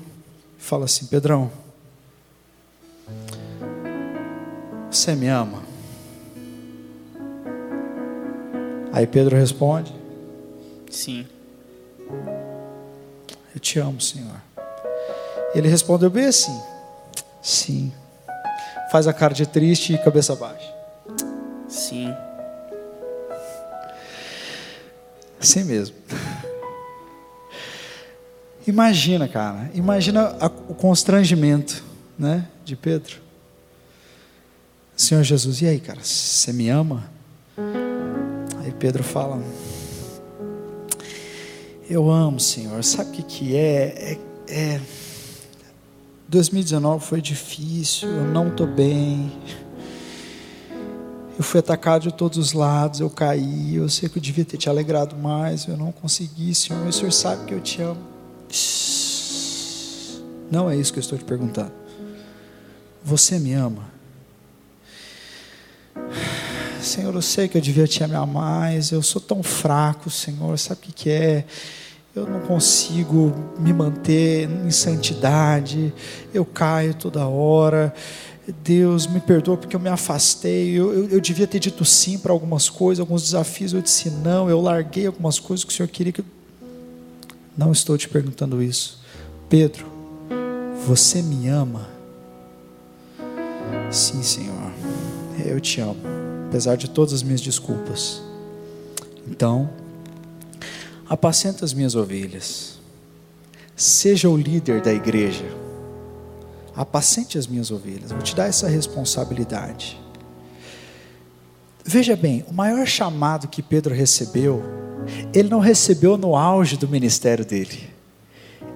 e fala assim: Pedrão, você me ama? Aí Pedro responde: Sim. Eu te amo, Senhor. Ele respondeu bem assim: Sim. Faz a cara de triste e cabeça baixa. Sim. Assim mesmo. Imagina, cara, imagina a, o constrangimento, né, de Pedro. Senhor Jesus, e aí, cara, você me ama? Aí Pedro fala: Eu amo, Senhor. Sabe o que que é? É, é 2019 foi difícil, eu não estou bem. Eu fui atacado de todos os lados, eu caí. Eu sei que eu devia ter te alegrado mais, eu não consegui, Senhor. O Senhor sabe que eu te amo. Não é isso que eu estou te perguntando. Você me ama? Senhor, eu sei que eu devia te amar mais. Eu sou tão fraco, Senhor. Sabe o que é? Eu não consigo me manter em santidade. Eu caio toda hora. Deus me perdoa porque eu me afastei. Eu, eu, eu devia ter dito sim para algumas coisas, alguns desafios. Eu disse não. Eu larguei algumas coisas que o Senhor queria que eu não estou te perguntando isso. Pedro, você me ama? Sim, Senhor. Eu te amo, apesar de todas as minhas desculpas. Então, apacenta as minhas ovelhas. Seja o líder da igreja. Apacente as minhas ovelhas. Vou te dar essa responsabilidade. Veja bem, o maior chamado que Pedro recebeu ele não recebeu no auge do ministério dele.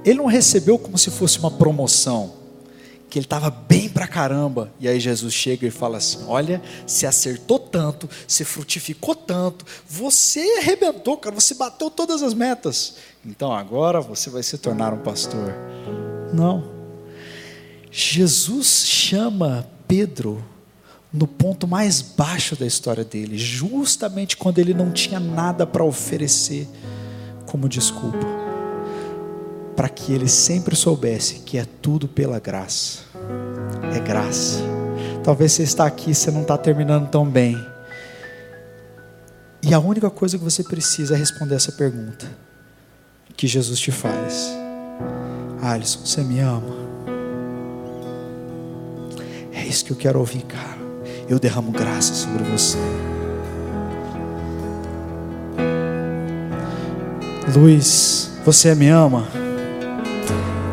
Ele não recebeu como se fosse uma promoção, que ele estava bem pra caramba. E aí Jesus chega e fala assim: Olha, se acertou tanto, se frutificou tanto, você arrebentou, cara, você bateu todas as metas. Então agora você vai se tornar um pastor. Não. Jesus chama Pedro no ponto mais baixo da história dele, justamente quando ele não tinha nada para oferecer como desculpa, para que ele sempre soubesse que é tudo pela graça. é graça. Talvez você está aqui, você não está terminando tão bem. E a única coisa que você precisa é responder essa pergunta que Jesus te faz. Alisson, você me ama? É isso que eu quero ouvir, cara. Eu derramo graça sobre você. Luiz, você me ama?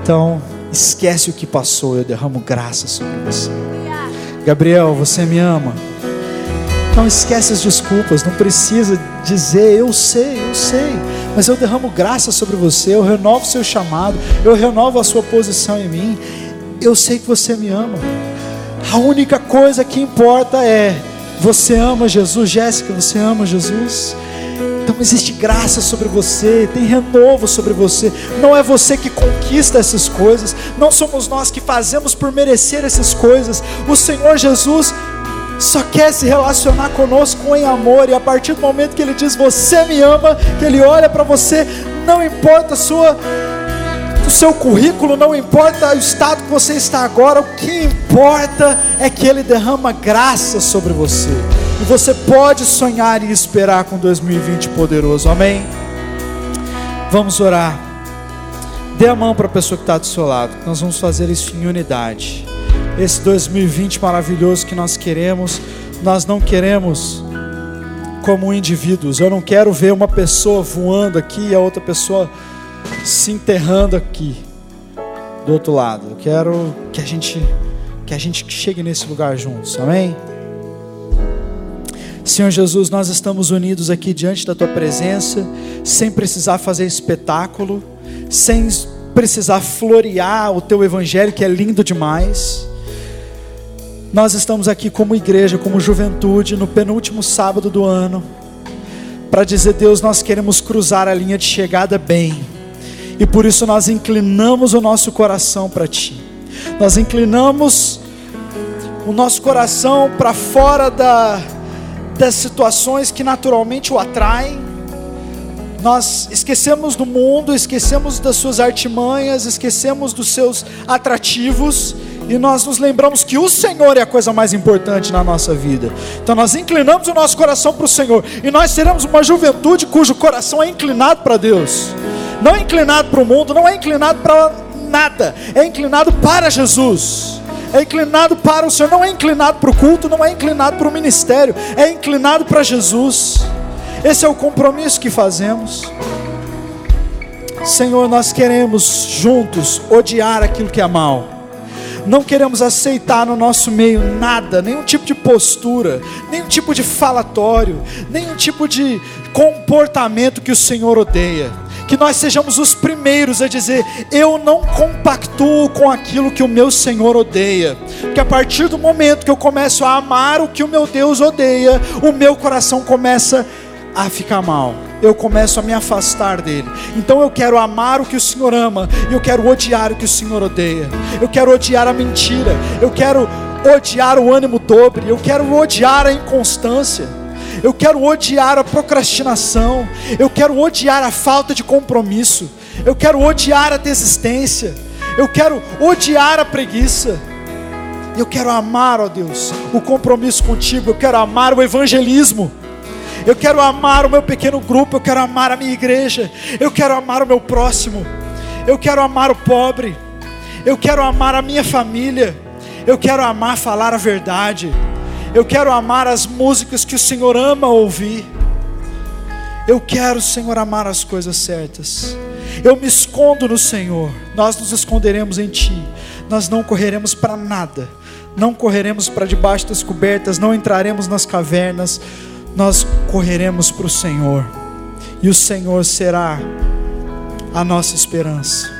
Então, esquece o que passou, eu derramo graça sobre você. Gabriel, você me ama? Não esquece as desculpas, não precisa dizer eu sei, eu sei, mas eu derramo graça sobre você, eu renovo seu chamado, eu renovo a sua posição em mim. Eu sei que você me ama. A única coisa que importa é você ama Jesus, Jéssica, você ama Jesus? Então existe graça sobre você, tem renovo sobre você. Não é você que conquista essas coisas, não somos nós que fazemos por merecer essas coisas. O Senhor Jesus só quer se relacionar conosco em amor, e a partir do momento que Ele diz você me ama, que Ele olha para você, não importa a sua o seu currículo, não importa o estado que você está agora, o que importa é que Ele derrama graça sobre você. E você pode sonhar e esperar com 2020 poderoso, amém? Vamos orar. Dê a mão para a pessoa que está do seu lado, nós vamos fazer isso em unidade. Esse 2020 maravilhoso que nós queremos, nós não queremos como indivíduos. Eu não quero ver uma pessoa voando aqui e a outra pessoa se enterrando aqui do outro lado. Eu quero que a gente que a gente chegue nesse lugar juntos. Amém? Senhor Jesus, nós estamos unidos aqui diante da tua presença, sem precisar fazer espetáculo, sem precisar florear o teu evangelho que é lindo demais. Nós estamos aqui como igreja, como juventude, no penúltimo sábado do ano, para dizer, Deus, nós queremos cruzar a linha de chegada bem e por isso nós inclinamos o nosso coração para Ti. Nós inclinamos o nosso coração para fora da, das situações que naturalmente o atraem. Nós esquecemos do mundo, esquecemos das suas artimanhas, esquecemos dos seus atrativos e nós nos lembramos que o Senhor é a coisa mais importante na nossa vida. Então nós inclinamos o nosso coração para o Senhor e nós seremos uma juventude cujo coração é inclinado para Deus não é inclinado para o mundo, não é inclinado para nada, é inclinado para Jesus. É inclinado para o Senhor, não é inclinado para o culto, não é inclinado para o ministério, é inclinado para Jesus. Esse é o compromisso que fazemos. Senhor, nós queremos juntos odiar aquilo que é mal. Não queremos aceitar no nosso meio nada, nenhum tipo de postura, nenhum tipo de falatório, nenhum tipo de comportamento que o Senhor odeia que nós sejamos os primeiros a dizer: Eu não compactuo com aquilo que o meu Senhor odeia, porque a partir do momento que eu começo a amar o que o meu Deus odeia, o meu coração começa a ficar mal. Eu começo a me afastar dele. Então eu quero amar o que o Senhor ama, e eu quero odiar o que o Senhor odeia. Eu quero odiar a mentira, eu quero odiar o ânimo dobre, eu quero odiar a inconstância eu quero odiar a procrastinação, eu quero odiar a falta de compromisso, eu quero odiar a desistência, eu quero odiar a preguiça. Eu quero amar, ó Deus, o compromisso contigo, eu quero amar o evangelismo. Eu quero amar o meu pequeno grupo, eu quero amar a minha igreja, eu quero amar o meu próximo, eu quero amar o pobre, eu quero amar a minha família, eu quero amar falar a verdade. Eu quero amar as músicas que o Senhor ama ouvir. Eu quero, Senhor, amar as coisas certas. Eu me escondo no Senhor. Nós nos esconderemos em Ti. Nós não correremos para nada. Não correremos para debaixo das cobertas. Não entraremos nas cavernas. Nós correremos para o Senhor. E o Senhor será a nossa esperança.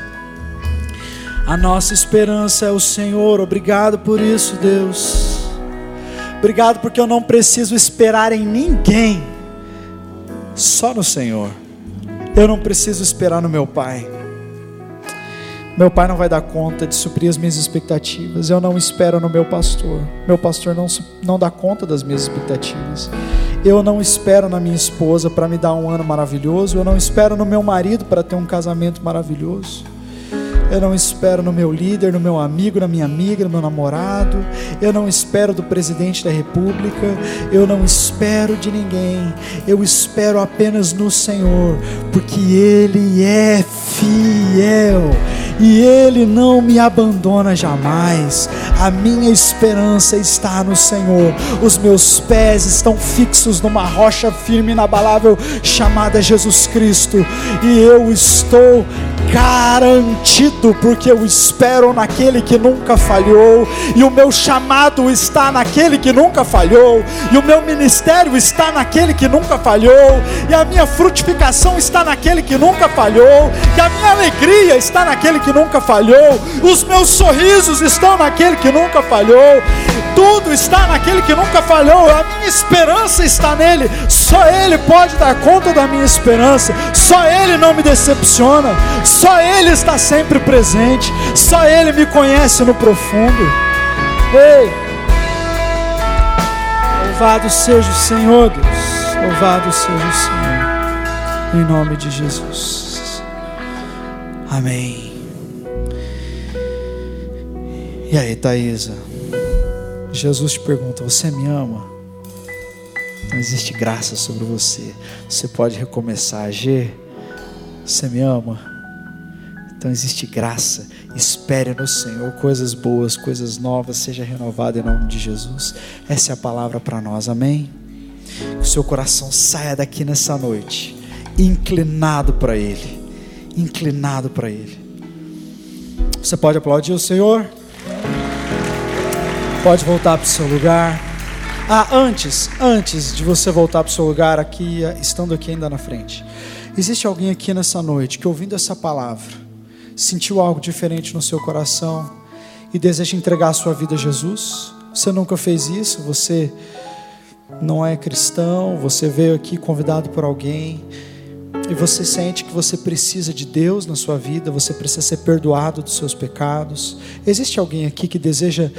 A nossa esperança é o Senhor. Obrigado por isso, Deus. Obrigado porque eu não preciso esperar em ninguém, só no Senhor. Eu não preciso esperar no meu Pai. Meu pai não vai dar conta de suprir as minhas expectativas. Eu não espero no meu pastor. Meu pastor não, não dá conta das minhas expectativas. Eu não espero na minha esposa para me dar um ano maravilhoso. Eu não espero no meu marido para ter um casamento maravilhoso. Eu não espero no meu líder, no meu amigo, na minha amiga, no meu namorado. Eu não espero do presidente da república. Eu não espero de ninguém. Eu espero apenas no Senhor, porque Ele é fiel e Ele não me abandona jamais. A minha esperança está no Senhor. Os meus pés estão fixos numa rocha firme e inabalável chamada Jesus Cristo, e eu estou garantido, porque eu espero naquele que nunca falhou, e o meu chamado está naquele que nunca falhou, e o meu ministério está naquele que nunca falhou, e a minha frutificação está naquele que nunca falhou, e a minha alegria está naquele que nunca falhou, os meus sorrisos estão naquele que nunca falhou, tudo está naquele que nunca falhou, a minha esperança está nele, só ele pode dar conta da minha esperança, só ele não me decepciona, só Ele está sempre presente, só Ele me conhece no profundo. Ei, louvado seja o Senhor, Deus, louvado seja o Senhor, em nome de Jesus. Amém. E aí, Thaisa? Jesus te pergunta: Você me ama? Não existe graça sobre você. Você pode recomeçar a agir. Você me ama? Então existe graça. Espere no Senhor coisas boas, coisas novas, seja renovado em nome de Jesus. Essa é a palavra para nós, amém? Que o seu coração saia daqui nessa noite, inclinado para Ele, inclinado para Ele. Você pode aplaudir o Senhor? Pode voltar para o seu lugar. Ah, antes, antes de você voltar para o seu lugar aqui, estando aqui ainda na frente, existe alguém aqui nessa noite que ouvindo essa palavra sentiu algo diferente no seu coração e deseja entregar a sua vida a Jesus, você nunca fez isso, você não é cristão, você veio aqui convidado por alguém e você sente que você precisa de Deus na sua vida, você precisa ser perdoado dos seus pecados. Existe alguém aqui que deseja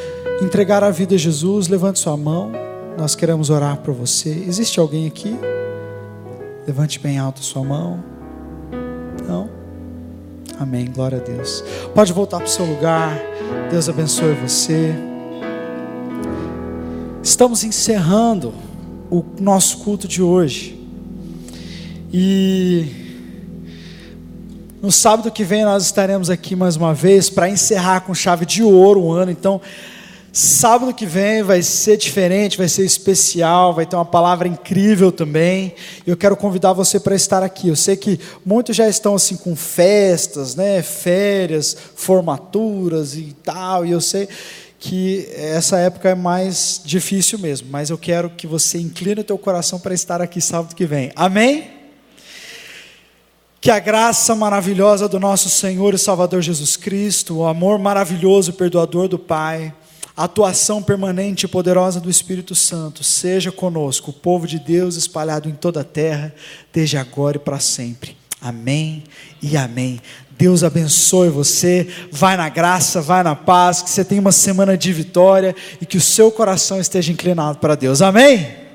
entregar a vida a Jesus? Levante sua mão, nós queremos orar por você. Existe alguém aqui? Levante bem alto a sua mão. Não? Amém. Glória a Deus. Pode voltar para o seu lugar. Deus abençoe você. Estamos encerrando o nosso culto de hoje. E no sábado que vem nós estaremos aqui mais uma vez para encerrar com chave de ouro o ano. Então, Sábado que vem vai ser diferente, vai ser especial, vai ter uma palavra incrível também. Eu quero convidar você para estar aqui. Eu sei que muitos já estão assim com festas, né, férias, formaturas e tal, e eu sei que essa época é mais difícil mesmo, mas eu quero que você incline o teu coração para estar aqui sábado que vem. Amém? Que a graça maravilhosa do nosso Senhor e Salvador Jesus Cristo, o amor maravilhoso e perdoador do Pai, a atuação permanente e poderosa do Espírito Santo seja conosco, o povo de Deus espalhado em toda a terra, desde agora e para sempre. Amém e amém. Deus abençoe você, vai na graça, vai na paz, que você tenha uma semana de vitória e que o seu coração esteja inclinado para Deus. Amém?